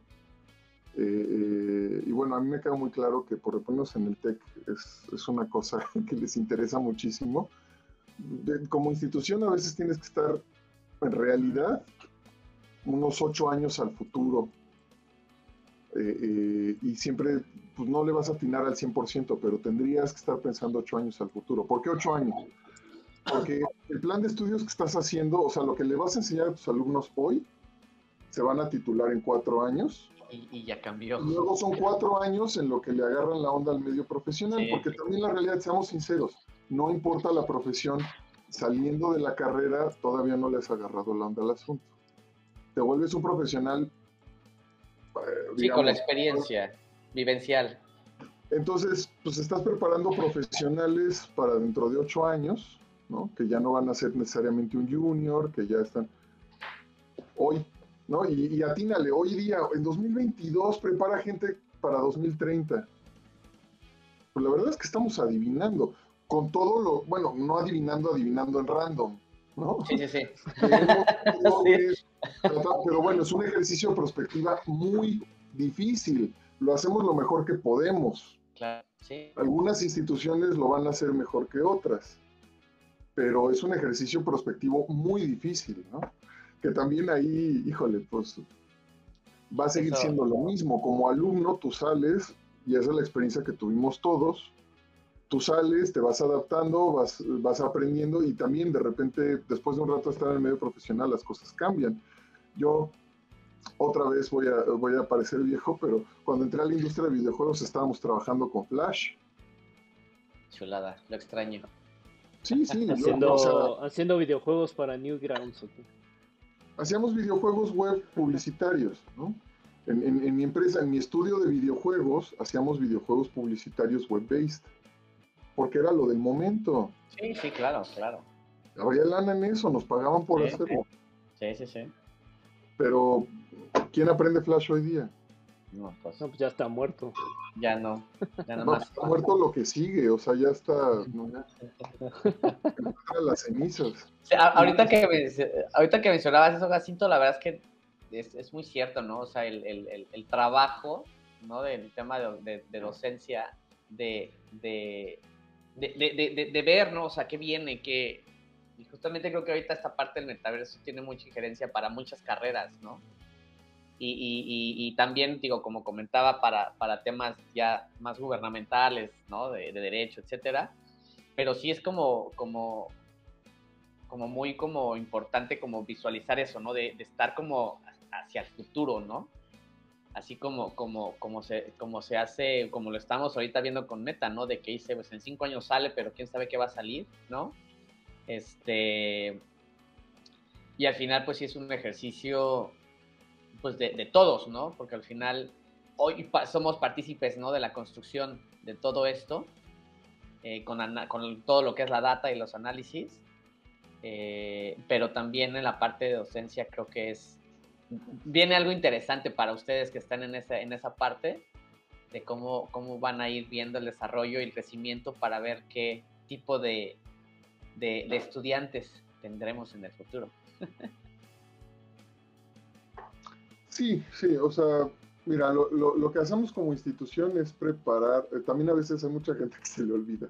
eh, eh, y bueno, a mí me queda muy claro que por lo menos en el TEC es, es una cosa que les interesa muchísimo. como institución a veces tienes que estar en realidad unos ocho años al futuro. Eh, y siempre, pues no le vas a atinar al 100%, pero tendrías que estar pensando ocho años al futuro. ¿Por qué ocho años? Porque el plan de estudios que estás haciendo, o sea, lo que le vas a enseñar a tus alumnos hoy, se van a titular en cuatro años y, ya cambió. luego son cuatro años en lo que le agarran la onda al medio profesional, porque también la realidad, seamos sinceros, no importa la profesión, saliendo de la carrera todavía no les ha agarrado la onda al asunto. Te vuelves un profesional. Sí, con la experiencia vivencial. Entonces, pues estás preparando profesionales para dentro de ocho años, ¿no? Que ya no van a ser necesariamente un junior, que ya están hoy ¿no? Y, atínale, hoy día, en 2022, prepara gente para 2030. Pues la verdad es que estamos adivinando, con todo lo, bueno, no adivinando, adivinando en random, ¿no? Sí, sí, sí. Pero, bueno, es un ejercicio de perspectiva muy difícil. Lo hacemos lo mejor que podemos. Claro, sí. Algunas instituciones lo van a hacer mejor que otras, pero es un ejercicio prospectivo muy difícil, ¿no? que también ahí, híjole, pues va a seguir siendo lo mismo. Como alumno, tú sales, y esa es la experiencia que tuvimos todos, tú sales, te vas adaptando, vas, vas aprendiendo y también de repente, después de un rato de estar en el medio profesional, las cosas cambian. Yo otra vez voy a, voy a parecer viejo, pero cuando entré a la industria de videojuegos estábamos trabajando con Flash. Chulada, lo extraño. Sí, sí. haciendo, haciendo videojuegos para Newgrounds hacíamos videojuegos web publicitarios, ¿no? En, mi empresa, en mi estudio de videojuegos, hacíamos videojuegos publicitarios web-based, porque era lo del momento. Sí, sí, claro, claro. Había lana en eso, nos pagaban por hacerlo. Sí, sí, sí. Pero, ¿quién aprende Flash hoy día? No, pues, pues ya está muerto. Ya no, ya no, más. Está muerto lo que sigue, o sea, ya está. ¿no? las cenizas. ahorita, que, ahorita que mencionabas eso, Jacinto, la verdad es que es, es muy cierto, ¿no? O sea, el, el, el trabajo, ¿no? Del tema de, de, docencia, de, de, de, ver, ¿no? O sea, qué viene, qué. Y justamente creo que ahorita esta parte del metaverso tiene mucha injerencia para muchas carreras, ¿no? y, también, digo, como comentaba, para, para, temas ya más gubernamentales, ¿no? De, derecho, etcétera. Pero sí es como, como, como muy como importante como visualizar eso, ¿no? De, estar como hacia el futuro, ¿no? Así como, como, como, se, como se hace, como lo estamos ahorita viendo con Meta, ¿no? De que dice, pues en cinco años sale, pero quién sabe qué va a salir, ¿no? Este, y al final, pues sí es un ejercicio, pues de, todos, ¿no? Porque al final, hoy somos partícipes, ¿no? De la construcción de todo esto, eh, con, con todo lo que es la data y los análisis. Eh, pero también en la parte de docencia creo que es viene algo interesante para ustedes que están en esa, en esa parte de cómo, cómo van a ir viendo el desarrollo y el crecimiento para ver qué tipo de, de, estudiantes tendremos en el futuro. Sí, sí, o sea, mira, lo, lo, que hacemos como institución es preparar, eh, también a veces hay mucha gente que se le olvida,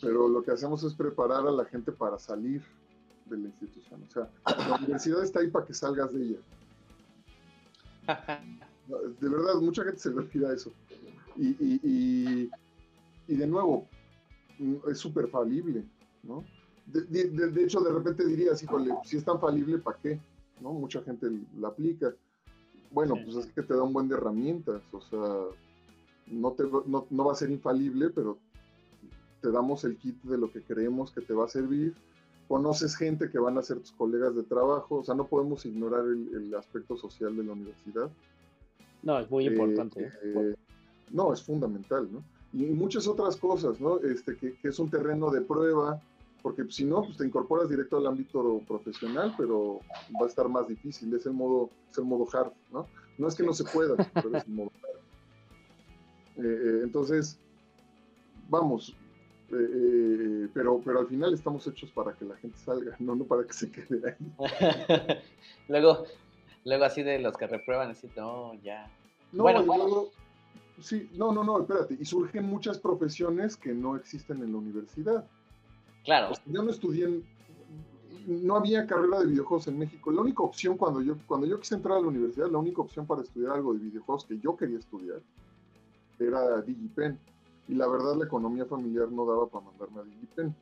pero lo que hacemos es preparar a la gente para salir de la institución. O sea, la universidad está ahí para que salgas de ella. De verdad, mucha gente se le olvida eso. Y, de nuevo, es súper falible, ¿no? De, hecho, de repente dirías, híjole, si es tan falible, ¿para qué? ¿No? Mucha gente la aplica. Bueno, pues es que te da un buen de herramientas, o sea, no, te, no, no va a ser infalible, pero te damos el kit de lo que creemos que te va a servir conoces gente que van a ser tus colegas de trabajo, o sea, no podemos ignorar el, aspecto social de la universidad. No, es muy eh, importante. ¿eh? No, es fundamental, ¿no? Y muchas otras cosas, ¿no? Este, que, es un terreno de prueba, porque si no, pues te incorporas directo al ámbito profesional, pero va a estar más difícil, es el modo, es el modo hard, ¿no? No es que no se pueda, pero es el modo hard. entonces, vamos, eh, eh, pero, pero al final estamos hechos para que la gente salga, no, no para que se quede ahí. luego, luego así de los que reprueban, así, no, ya. No, bueno, sí, no, no, no, espérate, y surgen muchas profesiones que no existen en la universidad. Claro. yo no estudié, no había carrera de videojuegos en México. La única opción cuando yo, cuando yo quise entrar a la universidad, la única opción para estudiar algo de videojuegos que yo quería estudiar era DigiPen y la verdad la economía familiar no daba para mandarme a Digipen.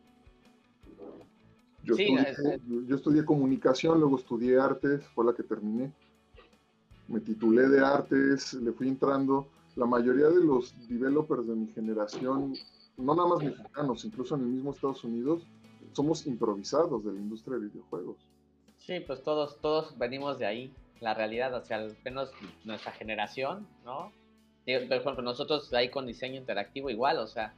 Yo, estudié, yo estudié comunicación, luego estudié artes, fue la que terminé. Me titulé de artes, le fui entrando. La mayoría de los developers de mi generación, no nada más mexicanos, incluso en el mismo Estados Unidos, somos improvisados de la industria de videojuegos. Sí, pues todos, todos venimos de ahí, la realidad, o sea, al menos nuestra generación, ¿no? por ejemplo, nosotros ahí con diseño interactivo igual, o sea,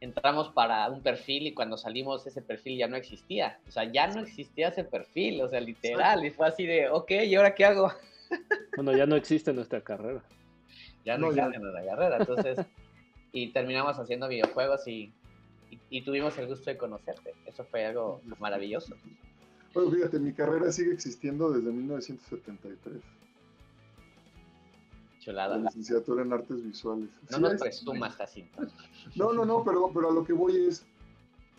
entramos para un perfil y cuando salimos ese perfil ya no existía, o sea, ya no existía ese perfil, o sea, literal, y fue así de, ok, ¿y ahora qué hago? Bueno, ya no existe nuestra carrera. Ya no, existe nuestra carrera, entonces, y terminamos haciendo videojuegos y, y, tuvimos el gusto de conocerte, eso fue algo maravilloso. Bueno, fíjate, mi carrera sigue existiendo desde 1973. La licenciatura en artes visuales. No nos presumas así. No, no, no, pero, pero a lo que voy es,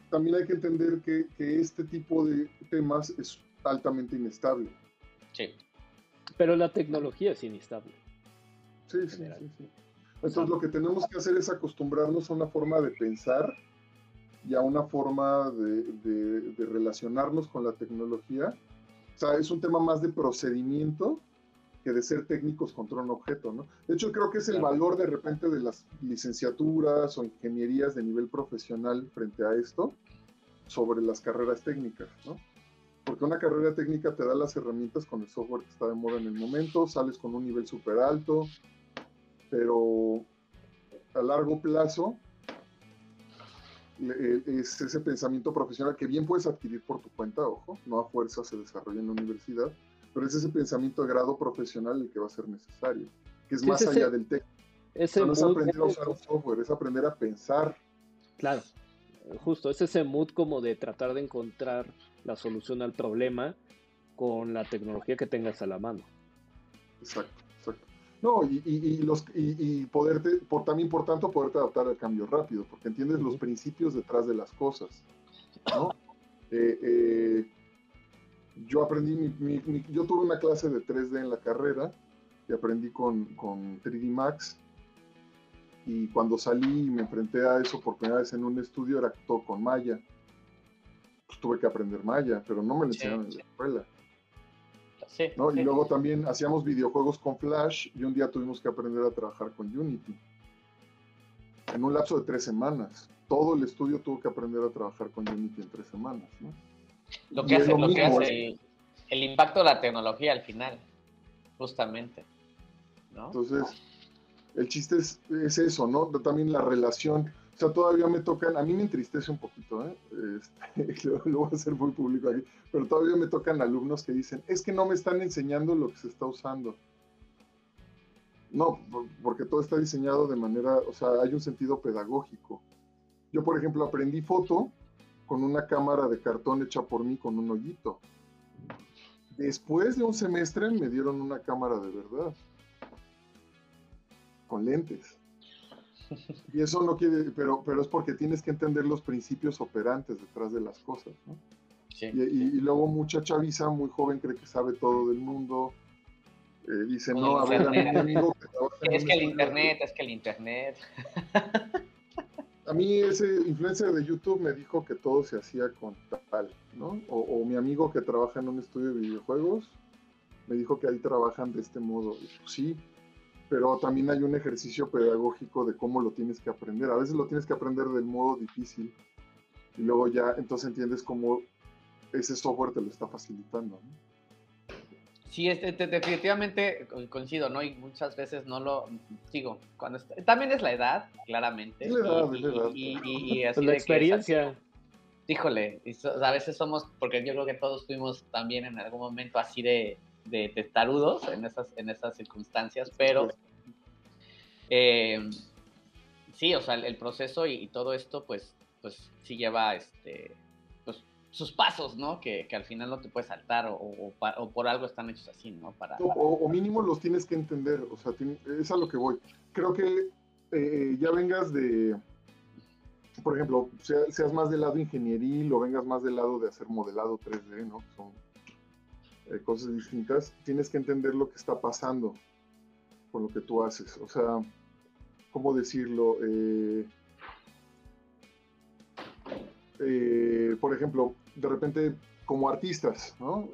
también hay que entender que, este tipo de temas es altamente inestable. Sí. Pero la tecnología es inestable. Sí, sí, sí, sí, Entonces lo que tenemos que hacer es acostumbrarnos a una forma de pensar y a una forma de, de relacionarnos con la tecnología. O sea, es un tema más de procedimiento que de ser técnicos contra un objeto, ¿no? De hecho, creo que es el valor de repente de las licenciaturas o ingenierías de nivel profesional frente a esto sobre las carreras técnicas, ¿no? Porque una carrera técnica te da las herramientas con el software que está de moda en el momento, sales con un nivel súper alto, pero a largo plazo e, es ese pensamiento profesional que bien puedes adquirir por tu cuenta, ojo, no a fuerza se desarrolla en la universidad, pero es ese pensamiento de grado profesional el que va a ser necesario, que es más allá del técnico. no es aprender a usar un software, es aprender a pensar. Claro, justo, es ese mood como de tratar de encontrar la solución al problema con la tecnología que tengas a la mano. Exacto. No, y, y, los, y, poderte, por, también por tanto, poderte adaptar al cambio rápido, porque entiendes los principios detrás de las cosas. ¿no? Eh, eh, yo aprendí, yo tuve una clase de 3D en la carrera y aprendí con, con 3D Max. Y cuando salí y me enfrenté a eso por primera vez en un estudio, era todo con Maya. pues tuve que aprender Maya, pero no me lo enseñaron en la escuela. ¿No? Y luego también hacíamos videojuegos con Flash y un día tuvimos que aprender a trabajar con Unity. En un lapso de tres semanas. Todo el estudio tuvo que aprender a trabajar con Unity en tres semanas. ¿no? Lo que hace, lo que hace el, impacto de la tecnología al final, justamente. Entonces, el chiste es, es eso, ¿no? También la relación o sea, todavía me tocan, a mí me entristece un poquito, ¿eh? Este, lo, voy a hacer muy público aquí, pero todavía me tocan alumnos que dicen, es que no me están enseñando lo que se está usando. No, porque todo está diseñado de manera, o sea, hay un sentido pedagógico. Yo, por ejemplo, aprendí foto con una cámara de cartón hecha por mí con un hoyito. Después de un semestre me dieron una cámara de verdad, con lentes. Y eso no quiere, pero, pero es porque tienes que entender los principios operantes detrás de las cosas, ¿no? Y, luego mucha chaviza muy joven cree que sabe todo del mundo. Eh, dice, no, a ver, a mi amigo que Es que el internet, es que el internet. a mí ese influencer de YouTube me dijo que todo se hacía con tal, ¿no? O, o, mi amigo que trabaja en un estudio de videojuegos me dijo que ahí trabajan de este modo. Y pues, sí, pero también hay un ejercicio pedagógico de cómo lo tienes que aprender. A veces lo tienes que aprender del modo difícil y luego ya entonces entiendes cómo ese software te lo está facilitando. Sí, este, definitivamente coincido, ¿no? Y muchas veces no lo digo. Cuando también es la edad, claramente. Es la edad, y, es la edad. Y, la experiencia. híjole, a veces somos, porque yo creo que todos fuimos también en algún momento así de, de testarudos en esas, en esas circunstancias, pero eh, sí, o sea, el, proceso y, todo esto, pues, pues sí lleva este, pues, sus pasos, ¿no? Que, al final no te puedes saltar o, por algo están hechos así, ¿no? Para, O, mínimo los tienes que entender, o sea, es a lo que voy. Creo que eh, ya vengas de, por ejemplo, seas más del lado ingenieril o vengas más del lado de hacer modelado 3D, ¿no? Son eh, cosas distintas, tienes que entender lo que está pasando con lo que tú haces. O sea, ¿cómo decirlo? Eh, eh, por ejemplo, de repente como artistas, ¿no?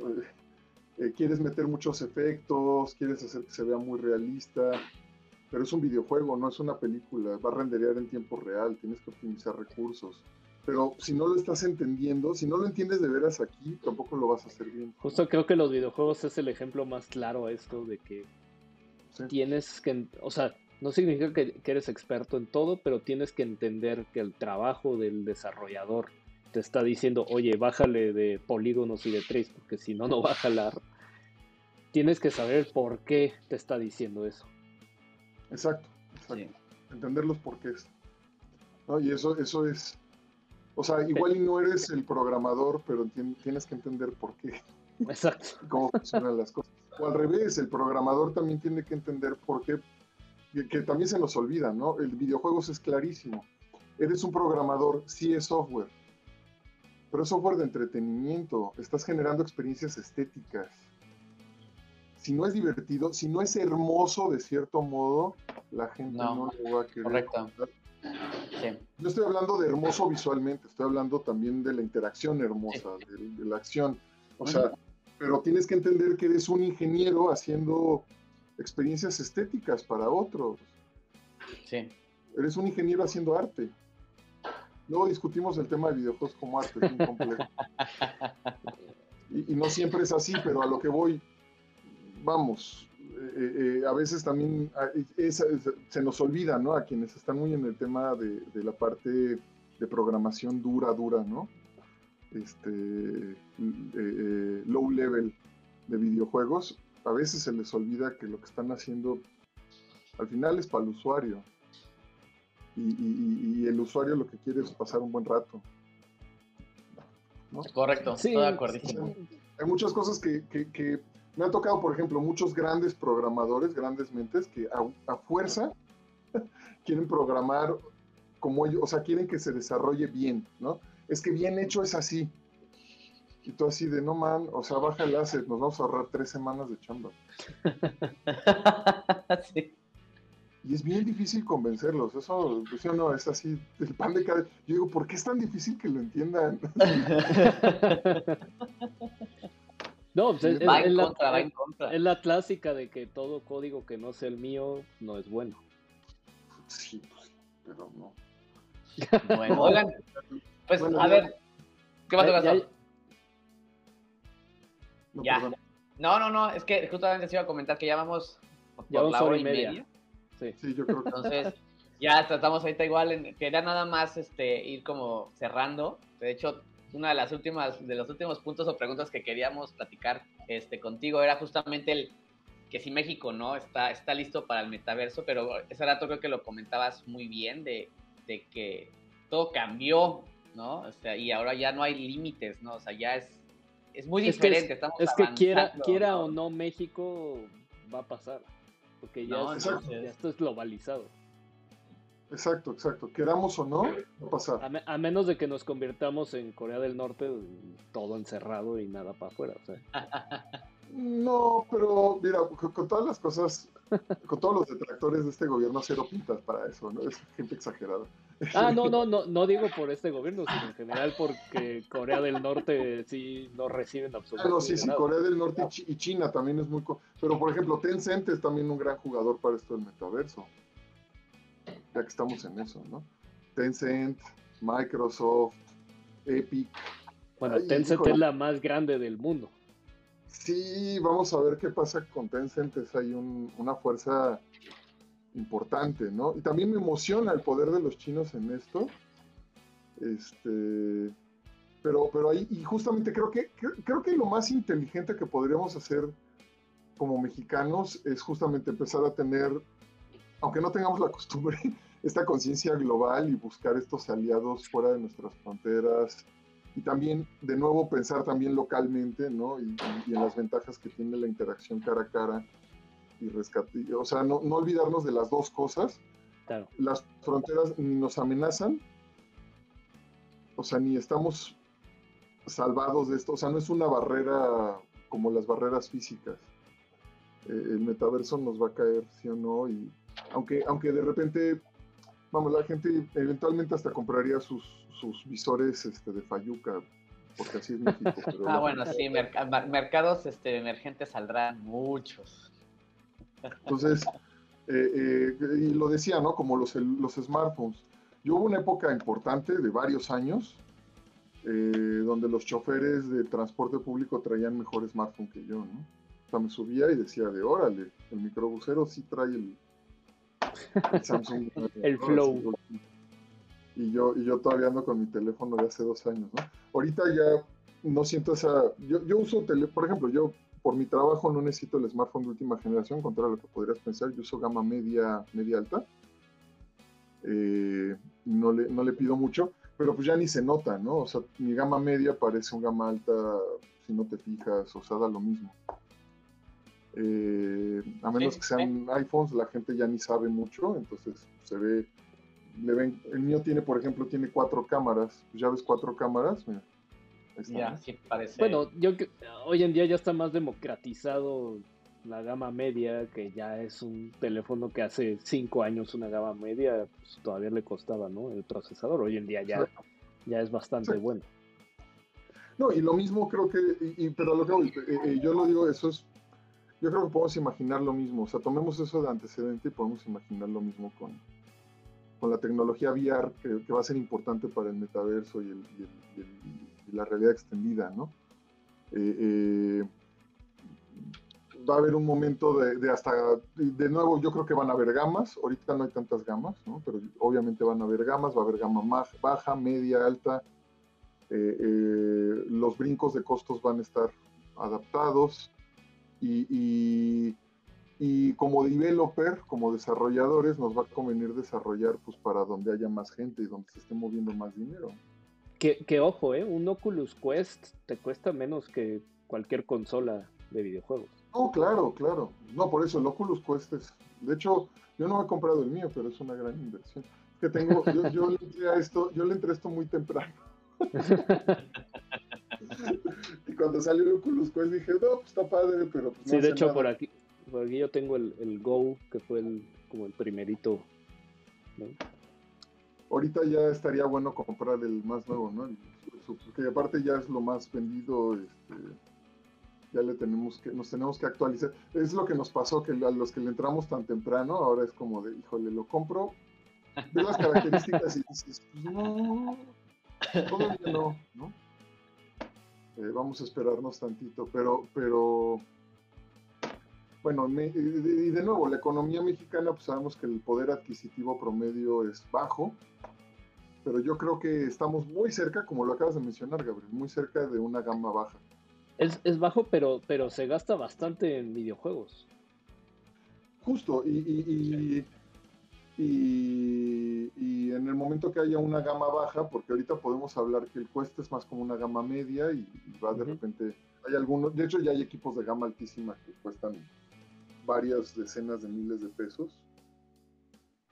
quieres meter muchos efectos, quieres hacer que se vea muy realista, pero es un videojuego, no es una película, va a renderear en tiempo real, tienes que optimizar recursos pero si no lo estás entendiendo, si no lo entiendes de veras aquí, tampoco lo vas a hacer bien. Justo creo que los videojuegos es el ejemplo más claro a esto de que tienes que, o sea, no significa que, eres experto en todo, pero tienes que entender que el trabajo del desarrollador te está diciendo, oye, bájale de polígonos y de tres, porque si no, no va a jalar. Tienes que saber por qué te está diciendo eso. Exacto, exacto. Entender los porqués. ¿no? Y eso, eso es o sea, igual y no eres el programador, pero tienes que entender por qué. Exacto. Cómo funcionan las cosas. O al revés, el programador también tiene que entender por qué, que, también se nos olvida, ¿no? El videojuegos es clarísimo. Eres un programador, sí es software, pero es software de entretenimiento. Estás generando experiencias estéticas. Si no es divertido, si no es hermoso de cierto modo, la gente no, lo va a querer. Correcto. No estoy hablando de hermoso visualmente, estoy hablando también de la interacción hermosa, de, la acción. O sea, pero tienes que entender que eres un ingeniero haciendo experiencias estéticas para otros. Sí. Eres un ingeniero haciendo arte. Luego discutimos el tema de videojuegos como arte, es muy complejo. y, no siempre es así, pero a lo que voy, vamos, eh, eh, a veces también ah, se nos olvida, ¿no? A quienes están muy en el tema de, la parte de programación dura, dura, ¿no? Este, eh, low level de videojuegos, a veces se les olvida que lo que están haciendo al final es para el usuario. Y, el usuario lo que quiere es pasar un buen rato. Correcto, sí, de acuerdo. Hay muchas cosas que, que me han tocado, por ejemplo, muchos grandes programadores, grandes mentes, que a, fuerza quieren programar como ellos, o sea, quieren que se desarrolle bien, ¿no? Es que bien hecho es así. Y tú así de, no man, o sea, baja el asset, nos vamos a ahorrar tres semanas de chamba. sí. y es bien difícil convencerlos. Eso, pues, no, es así, el pan de cada. Yo digo, ¿por qué es tan difícil que lo entiendan? no, pues, es, va en contra, va en contra. Es la clásica de que todo código que no sea el mío no es bueno. Sí, pues, pero no. Bueno, oigan, pues a ver, ¿qué va a Ya, ya. No, no, no, es que justamente se iba a comentar que ya vamos por ya la hora y media. Sí. yo creo que Entonces, ya tratamos ahorita igual, en, quería nada más este, ir como cerrando. De hecho, una de las últimas, de los últimos puntos o preguntas que queríamos platicar este, contigo era justamente el que si México no está, está listo para el metaverso, pero ese rato creo que lo comentabas muy bien de, de que todo cambió, ¿no? O sea, y ahora ya no hay límites, ¿no? O sea, ya es, es muy diferente. es, que quiera, quiera o no México va a pasar porque ya, esto es globalizado. Exacto, exacto. Queramos o no, va a pasar. A, menos de que nos convirtamos en Corea del Norte, todo encerrado y nada para afuera. No, pero mira, con, todas las cosas, con todos los detractores de este gobierno, cero pintas para eso, ¿no? Es gente exagerada. Ah, no, no, no, no digo por este gobierno, sino en general porque Corea del Norte sí no reciben absolutamente no, sí, sí, Corea del Norte y China también es muy... Pero, por ejemplo, Tencent es también un gran jugador para esto del metaverso. Ya que estamos en eso, ¿no? Tencent, Microsoft, Epic. Bueno, Tencent es la más grande del mundo. Sí, vamos a ver qué pasa con Tencent. Es ahí una fuerza importante, ¿no? Y también me emociona el poder de los chinos en esto. Este, pero, pero ahí, y justamente creo que, creo que lo más inteligente que podríamos hacer como mexicanos es justamente empezar a tener, aunque no tengamos la costumbre, esta conciencia global y buscar estos aliados fuera de nuestras fronteras. Y también, de nuevo, pensar también localmente, ¿no? y en las ventajas que tiene la interacción cara a cara y rescate. O sea, no, no olvidarnos de las dos cosas. Las fronteras ni nos amenazan, o sea, ni estamos salvados de esto. O sea, no es una barrera como las barreras físicas. Eh, el metaverso nos va a caer, sí o no. Y aunque, aunque de repente, vamos, la gente eventualmente hasta compraría sus, sus visores este, de Fayuca, porque así es México. ah, bueno, sí, mercados este, emergentes saldrán muchos. Entonces, eh, eh, y lo decía, ¿no? Como los, los smartphones. Yo hubo una época importante de varios años eh, donde los choferes de transporte público traían mejor smartphone que yo, ¿no? O sea, me subía y decía de órale, el microbusero sí trae el, Samsung. el Flow. Y yo, y yo todavía ando con mi teléfono de hace dos años, ¿no? Ahorita ya no siento esa... Yo, yo uso, tele, por ejemplo, yo por mi trabajo no necesito el smartphone de última generación, contra lo que podrías pensar. Yo uso gama media, media alta. Eh, no, le, no le pido mucho, pero pues ya ni se nota, ¿no? O sea, mi gama media parece un gama alta si no te fijas, o sea, da lo mismo. Eh, a menos que sean iPhones, la gente ya ni sabe mucho, entonces se ve, le ven, el mío tiene, por ejemplo, tiene cuatro cámaras, ya ves cuatro cámaras, mira, bueno, yo hoy en día ya está más democratizado la gama media, que ya es un teléfono que hace cinco años una gama media, pues todavía le costaba, ¿no? El procesador. Hoy en día ya, ya es bastante bueno. No, y lo mismo creo que, y, pero lo que eh, eh, yo lo digo, eso es, yo creo que podemos imaginar lo mismo, o sea, tomemos eso de antecedente y podemos imaginar lo mismo con, con la tecnología VR, que, va a ser importante para el metaverso y la realidad extendida, ¿no? Eh, eh, va a haber un momento de, hasta, de nuevo, yo creo que van a haber gamas, ahorita no hay tantas gamas, ¿no? Pero obviamente van a haber gamas, va a haber gama baja, media, alta, eh, los brincos de costos van a estar adaptados y, y, como developer, como desarrolladores, nos va a convenir desarrollar pues para donde haya más gente y donde se esté moviendo más dinero. Que, ojo, ¿eh? Un Oculus Quest te cuesta menos que cualquier consola de videojuegos. Oh, claro, claro. No, por eso el Oculus Quest es. De hecho, yo no he comprado el mío, pero es una gran inversión. Que tengo, yo, le entré a esto, yo le entré esto muy temprano. cuando salió el Oculus Quest dije, no, pues está padre, pero pues Sí, de hecho, por aquí, por aquí yo tengo el, el Go, que fue el, como el primerito. Ahorita ya estaría bueno comprar el más nuevo, ¿no? Porque aparte ya es lo más vendido, este, ya le tenemos que, nos tenemos que actualizar. Es lo que nos pasó, que a los que le entramos tan temprano, ahora es como de, híjole, lo compro, ve las características y dices, pues no, todavía no, ¿no? Eh, vamos a esperarnos tantito, pero, pero, bueno, y de nuevo, la economía mexicana, pues sabemos que el poder adquisitivo promedio es bajo, pero yo creo que estamos muy cerca, como lo acabas de mencionar, Gabriel, muy cerca de una gama baja. Es, bajo, pero, pero se gasta bastante en videojuegos. Justo, y, y, en el momento que haya una gama baja, porque ahorita podemos hablar que el cueste es más como una gama media y, va de repente, hay algunos, de hecho ya hay equipos de gama altísima que cuestan varias decenas de miles de pesos.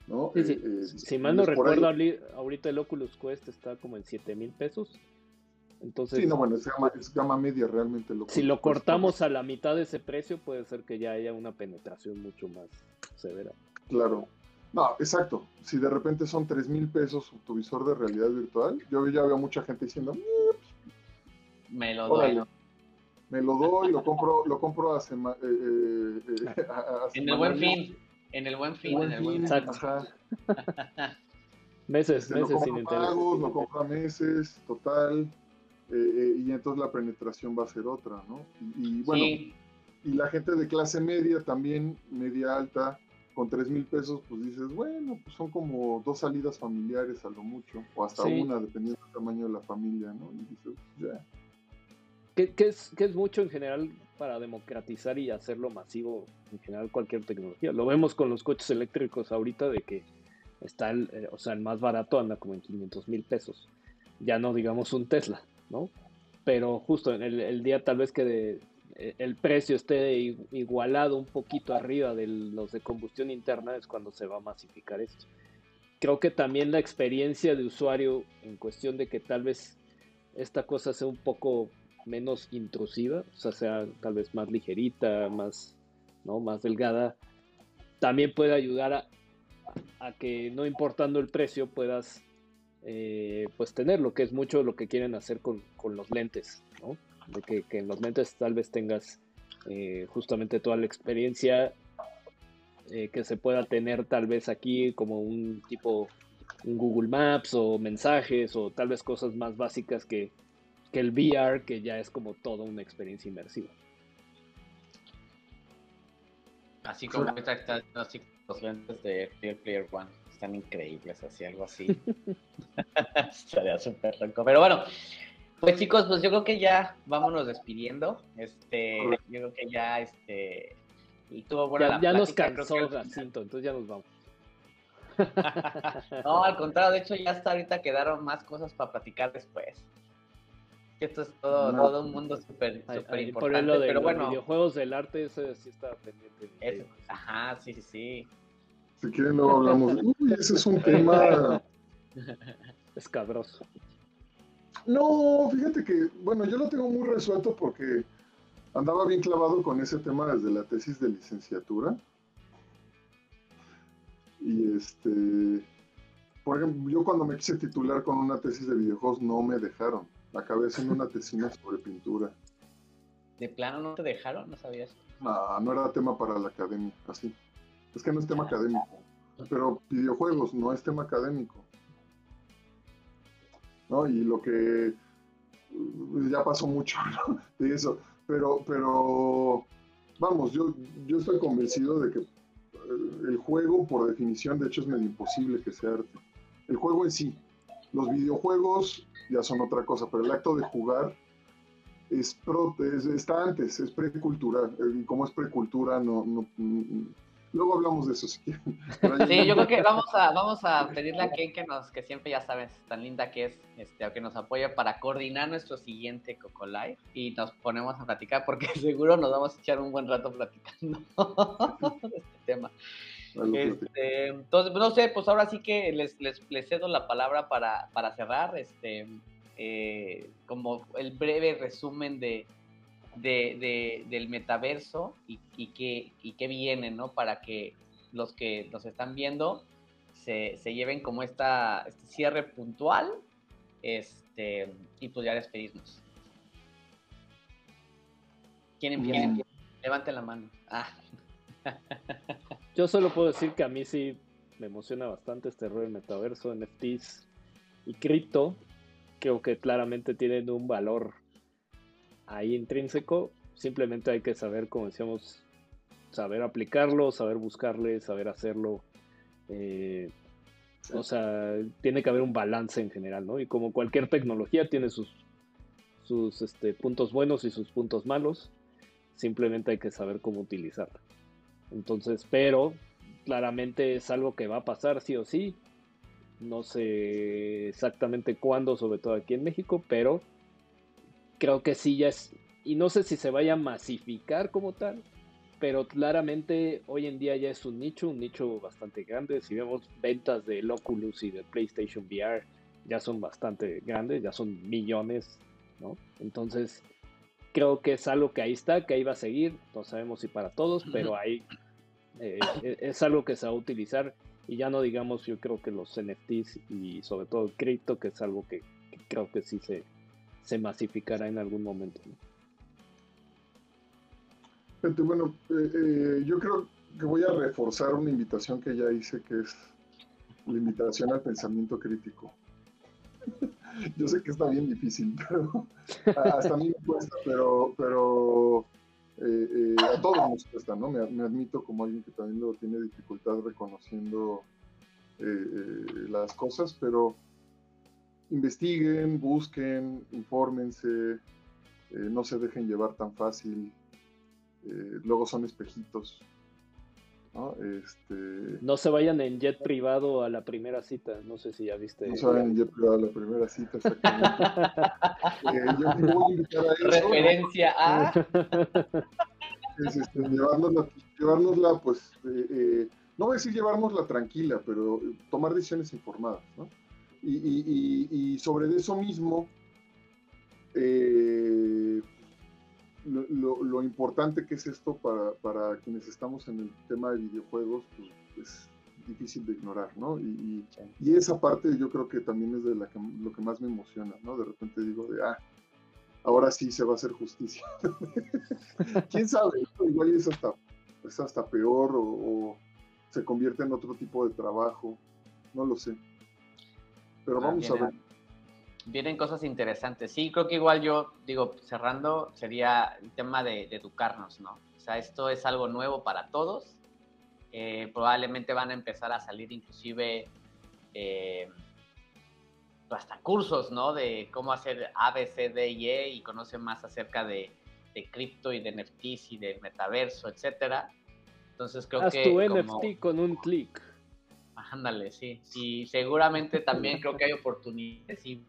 ¿no? Eh, eh, si mal no recuerdo, ahorita el Oculus Quest está como en 7 mil pesos. Entonces, sí, no, bueno, es gama, media realmente. Lo si lo cortamos a la mitad de ese precio, puede ser que ya haya una penetración mucho más severa. Claro. No, exacto. Si de repente son 3 mil pesos tu visor de realidad virtual, yo ya veo mucha gente diciendo, mm, me lo doy. Me lo doy, lo compro, lo compro a, sema, eh, en el buen fin. En el buen fin, en el buen fin. meses, este, meses sin pagos, lo compra meses, total. Eh, eh, y entonces la penetración va a ser otra, ¿no? Y, bueno, y la gente de clase media también, media alta, con 3 mil pesos, pues dices, bueno, pues son como dos salidas familiares a lo mucho, o hasta una, dependiendo del tamaño de la familia, ¿no? Y dices, ya. ¿Qué, es, ¿Qué es mucho en general para democratizar y hacerlo masivo en general cualquier tecnología. Lo vemos con los coches eléctricos ahorita de que está el, eh, o sea, el más barato anda como en 500 mil pesos. Ya no digamos un Tesla, ¿no? Pero justo en el, día tal vez que eh, el precio esté igualado un poquito arriba de los de combustión interna es cuando se va a masificar esto. Creo que también la experiencia de usuario en cuestión de que tal vez esta cosa sea un poco menos intrusiva, o sea, sea tal vez más ligerita, más, ¿no? más delgada, también puede ayudar a, que no importando el precio puedas eh, pues tenerlo, que es mucho lo que quieren hacer con, con los lentes, ¿no? De que, que, en los lentes tal vez tengas eh, justamente toda la experiencia eh, que se pueda tener tal vez aquí como un tipo un Google Maps o mensajes o tal vez cosas más básicas que, que el VR, que ya es como toda una experiencia inmersiva. Así como ahorita están los lentes de Clear Player One, están increíbles, así algo así. Estaría súper loco. Pero bueno, pues chicos, pues yo creo que ya vámonos despidiendo. Este, yo creo que ya este y tuvo buena ya, la ya nos cansó entonces ya nos vamos. no, al contrario, de hecho ya hasta ahorita quedaron más cosas para platicar después esto es todo, todo un mundo súper súper importante. Por pero bueno, videojuegos del arte, ese sí está pendiente. ajá, sí, sí, sí. Si quieren luego hablamos. Uy, ese es un tema escabroso. No, fíjate que, bueno, yo lo tengo muy resuelto porque andaba bien clavado con ese tema desde la tesis de licenciatura. Y este, por ejemplo, yo cuando me quise titular con una tesis de videojuegos no me dejaron. Acabé haciendo una tesina sobre pintura. ¿De plano no te dejaron? ¿No sabías? No, no era tema para la academia, así. Es que no es tema académico. Pero videojuegos no es tema académico. ¿No? Y lo que pues, ya pasó mucho de eso. Pero, pero vamos, yo, yo estoy convencido de que eh, el juego, por definición, de hecho, es medio imposible que sea arte. El juego en sí. Los videojuegos ya son otra cosa, pero el acto de jugar es, está antes, es precultura, y como es precultura, no, luego hablamos de eso si quieren. Sí, yo creo que vamos a, vamos a pedirle a Ken que nos, que siempre ya sabes, tan linda que es, este, que nos apoye para coordinar nuestro siguiente Coco Live y nos ponemos a platicar porque seguro nos vamos a echar un buen rato platicando de este tema. Este, entonces, no sé, pues ahora sí que les, les, cedo la palabra para, para cerrar, este, eh, como el breve resumen de, de, del metaverso y, y, qué, y qué viene, ¿no? Para que los que nos están viendo se, lleven como esta, este cierre puntual este, y pues ya despedirnos. ¿Quién empieza? Levante la mano. Ah. Yo solo puedo decir que a mí sí me emociona bastante este rol del metaverso, NFTs y cripto. Creo que claramente tienen un valor ahí intrínseco. Simplemente hay que saber, como decíamos, saber aplicarlo, saber buscarle, saber hacerlo. Eh, o sea, tiene que haber un balance en general, ¿no? Y como cualquier tecnología tiene sus, sus este, puntos buenos y sus puntos malos, simplemente hay que saber cómo utilizarla. Entonces, pero claramente es algo que va a pasar sí o sí. No sé exactamente cuándo, sobre todo aquí en México, pero creo que sí ya es, y no sé si se vaya a masificar como tal, pero claramente hoy en día ya es un nicho, un nicho bastante grande. Si vemos ventas de Oculus y de PlayStation VR, ya son bastante grandes, ya son millones, ¿no? Entonces, creo que es algo que ahí está, que ahí va a seguir. No sabemos si para todos, pero ahí eh, e, es algo que se va a utilizar. Y ya no digamos, yo creo que los NFTs y sobre todo el cripto, que es algo que, creo que sí se, se masificará en algún momento. ¿no? bueno, eh, eh, yo creo que voy a reforzar una invitación que ya hice, que es la invitación al pensamiento crítico. yo sé que está bien difícil, pero hasta a mí me cuesta, pero, pero eh, a todos nos cuesta, ¿no? Me, me, admito como alguien que también lo tiene dificultad reconociendo las cosas, pero investiguen, busquen, infórmense, no se dejen llevar tan fácil eh, luego son espejitos. ¿no? Este... no se vayan en jet privado a la primera cita, no sé si ya viste. No se vayan en jet privado a la primera cita, exactamente. eh, yo te voy a invitar a eso. Referencia a. Es, este, llevárnosla, pues, eh, eh, no voy a decir llevárnosla tranquila, pero tomar decisiones informadas, ¿no? Y, y, y, y sobre eso mismo, eh, lo, importante que es esto para, quienes estamos en el tema de videojuegos, pues es difícil de ignorar, ¿no? Y, esa parte yo creo que también es de la que, lo que más me emociona, ¿no? De repente digo de, ah, ahora sí se va a hacer justicia. ¿Quién sabe? Igual es hasta, es hasta peor o, se convierte en otro tipo de trabajo, no lo sé. Pero vamos a ver vienen cosas interesantes. Sí, creo que igual yo, digo, cerrando, sería el tema de, educarnos, ¿no? O sea, esto es algo nuevo para todos. Eh, probablemente van a empezar a salir inclusive eh, hasta cursos, ¿no? De cómo hacer A, B, C, D y E y conoce más acerca de, de cripto y de NFTs y de metaverso, etcétera. Entonces creo Haz que... tu NFT con un clic. Ándale, sí. Y seguramente también creo que hay oportunidades y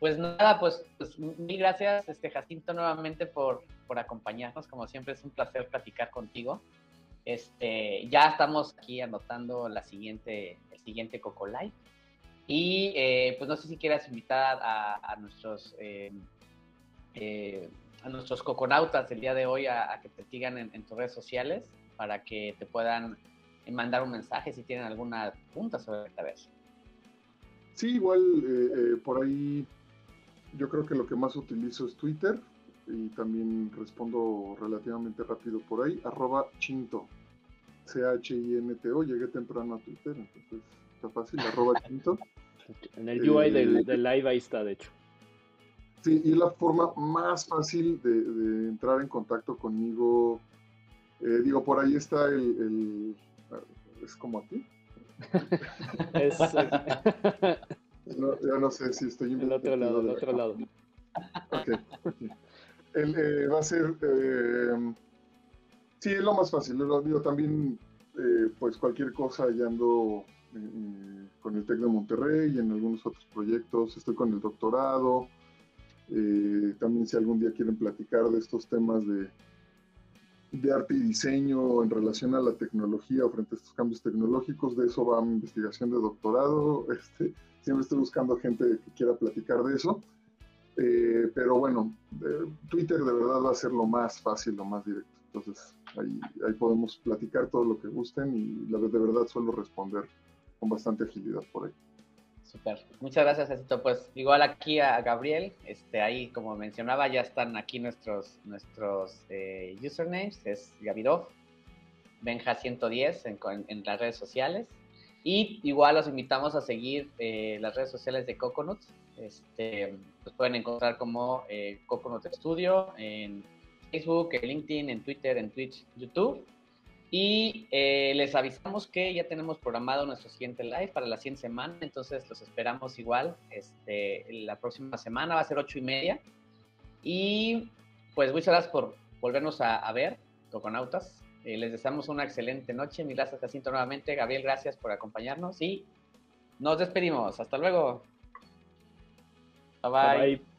pues nada, pues, pues, mil gracias, este Jacinto, nuevamente por, por acompañarnos. Como siempre, es un placer platicar contigo. Este, ya estamos aquí anotando la siguiente, el siguiente Coco Live. Y eh, pues no sé si quieras invitar a, nuestros eh, eh, a nuestros coconautas el día de hoy a, que te sigan en, tus redes sociales para que te puedan mandar un mensaje si tienen alguna pregunta sobre esta vez. Sí, igual por ahí yo creo que lo que más utilizo es Twitter y también respondo relativamente rápido por ahí, arroba chinto, C-H-I-N-T-O, llegué temprano a Twitter, entonces está fácil, arroba chinto. En el UI del, eh, live ahí está, de hecho. Sí, y la forma más fácil de, entrar en contacto conmigo. Eh, digo, por ahí está el, es como aquí. es, no, ya no sé si estoy El otro lado, el otro lado. Ok. Eh, va a ser. Eh, sí, es lo más fácil. Lo digo también, eh, pues cualquier cosa, ya ando con el TEC de Monterrey y en algunos otros proyectos. Estoy con el doctorado. también, si algún día quieren platicar de estos temas de, de arte y diseño en relación a la tecnología frente a estos cambios tecnológicos, de eso va mi investigación de doctorado. Este, siempre estoy buscando gente que quiera platicar de eso. Eh, pero bueno, Twitter de verdad va a ser lo más fácil, lo más directo. Entonces ahí, ahí podemos platicar todo lo que gusten y la, de verdad suelo responder con bastante agilidad por ahí. Muchas gracias, Jacito. Pues igual aquí a Gabriel, este, ahí como mencionaba, ya están aquí nuestros, nuestros eh, usernames, es Gavirov, Benja110 en, en, las redes sociales. Y igual los invitamos a seguir eh, las redes sociales de Coconut. Este, los pueden encontrar como eh, Coconut Studio en Facebook, en LinkedIn, en Twitter, en Twitch, YouTube. Y eh, les avisamos que ya tenemos programado nuestro siguiente live para la siguiente semana, entonces los esperamos igual. Este, la próxima semana va a ser ocho y media. Y pues muchas gracias por volvernos a, ver, Toconautas. Eh, les deseamos una excelente noche. Mil gracias, Jacinto, nuevamente. Gabriel, gracias por acompañarnos y nos despedimos. Hasta luego. bye. bye.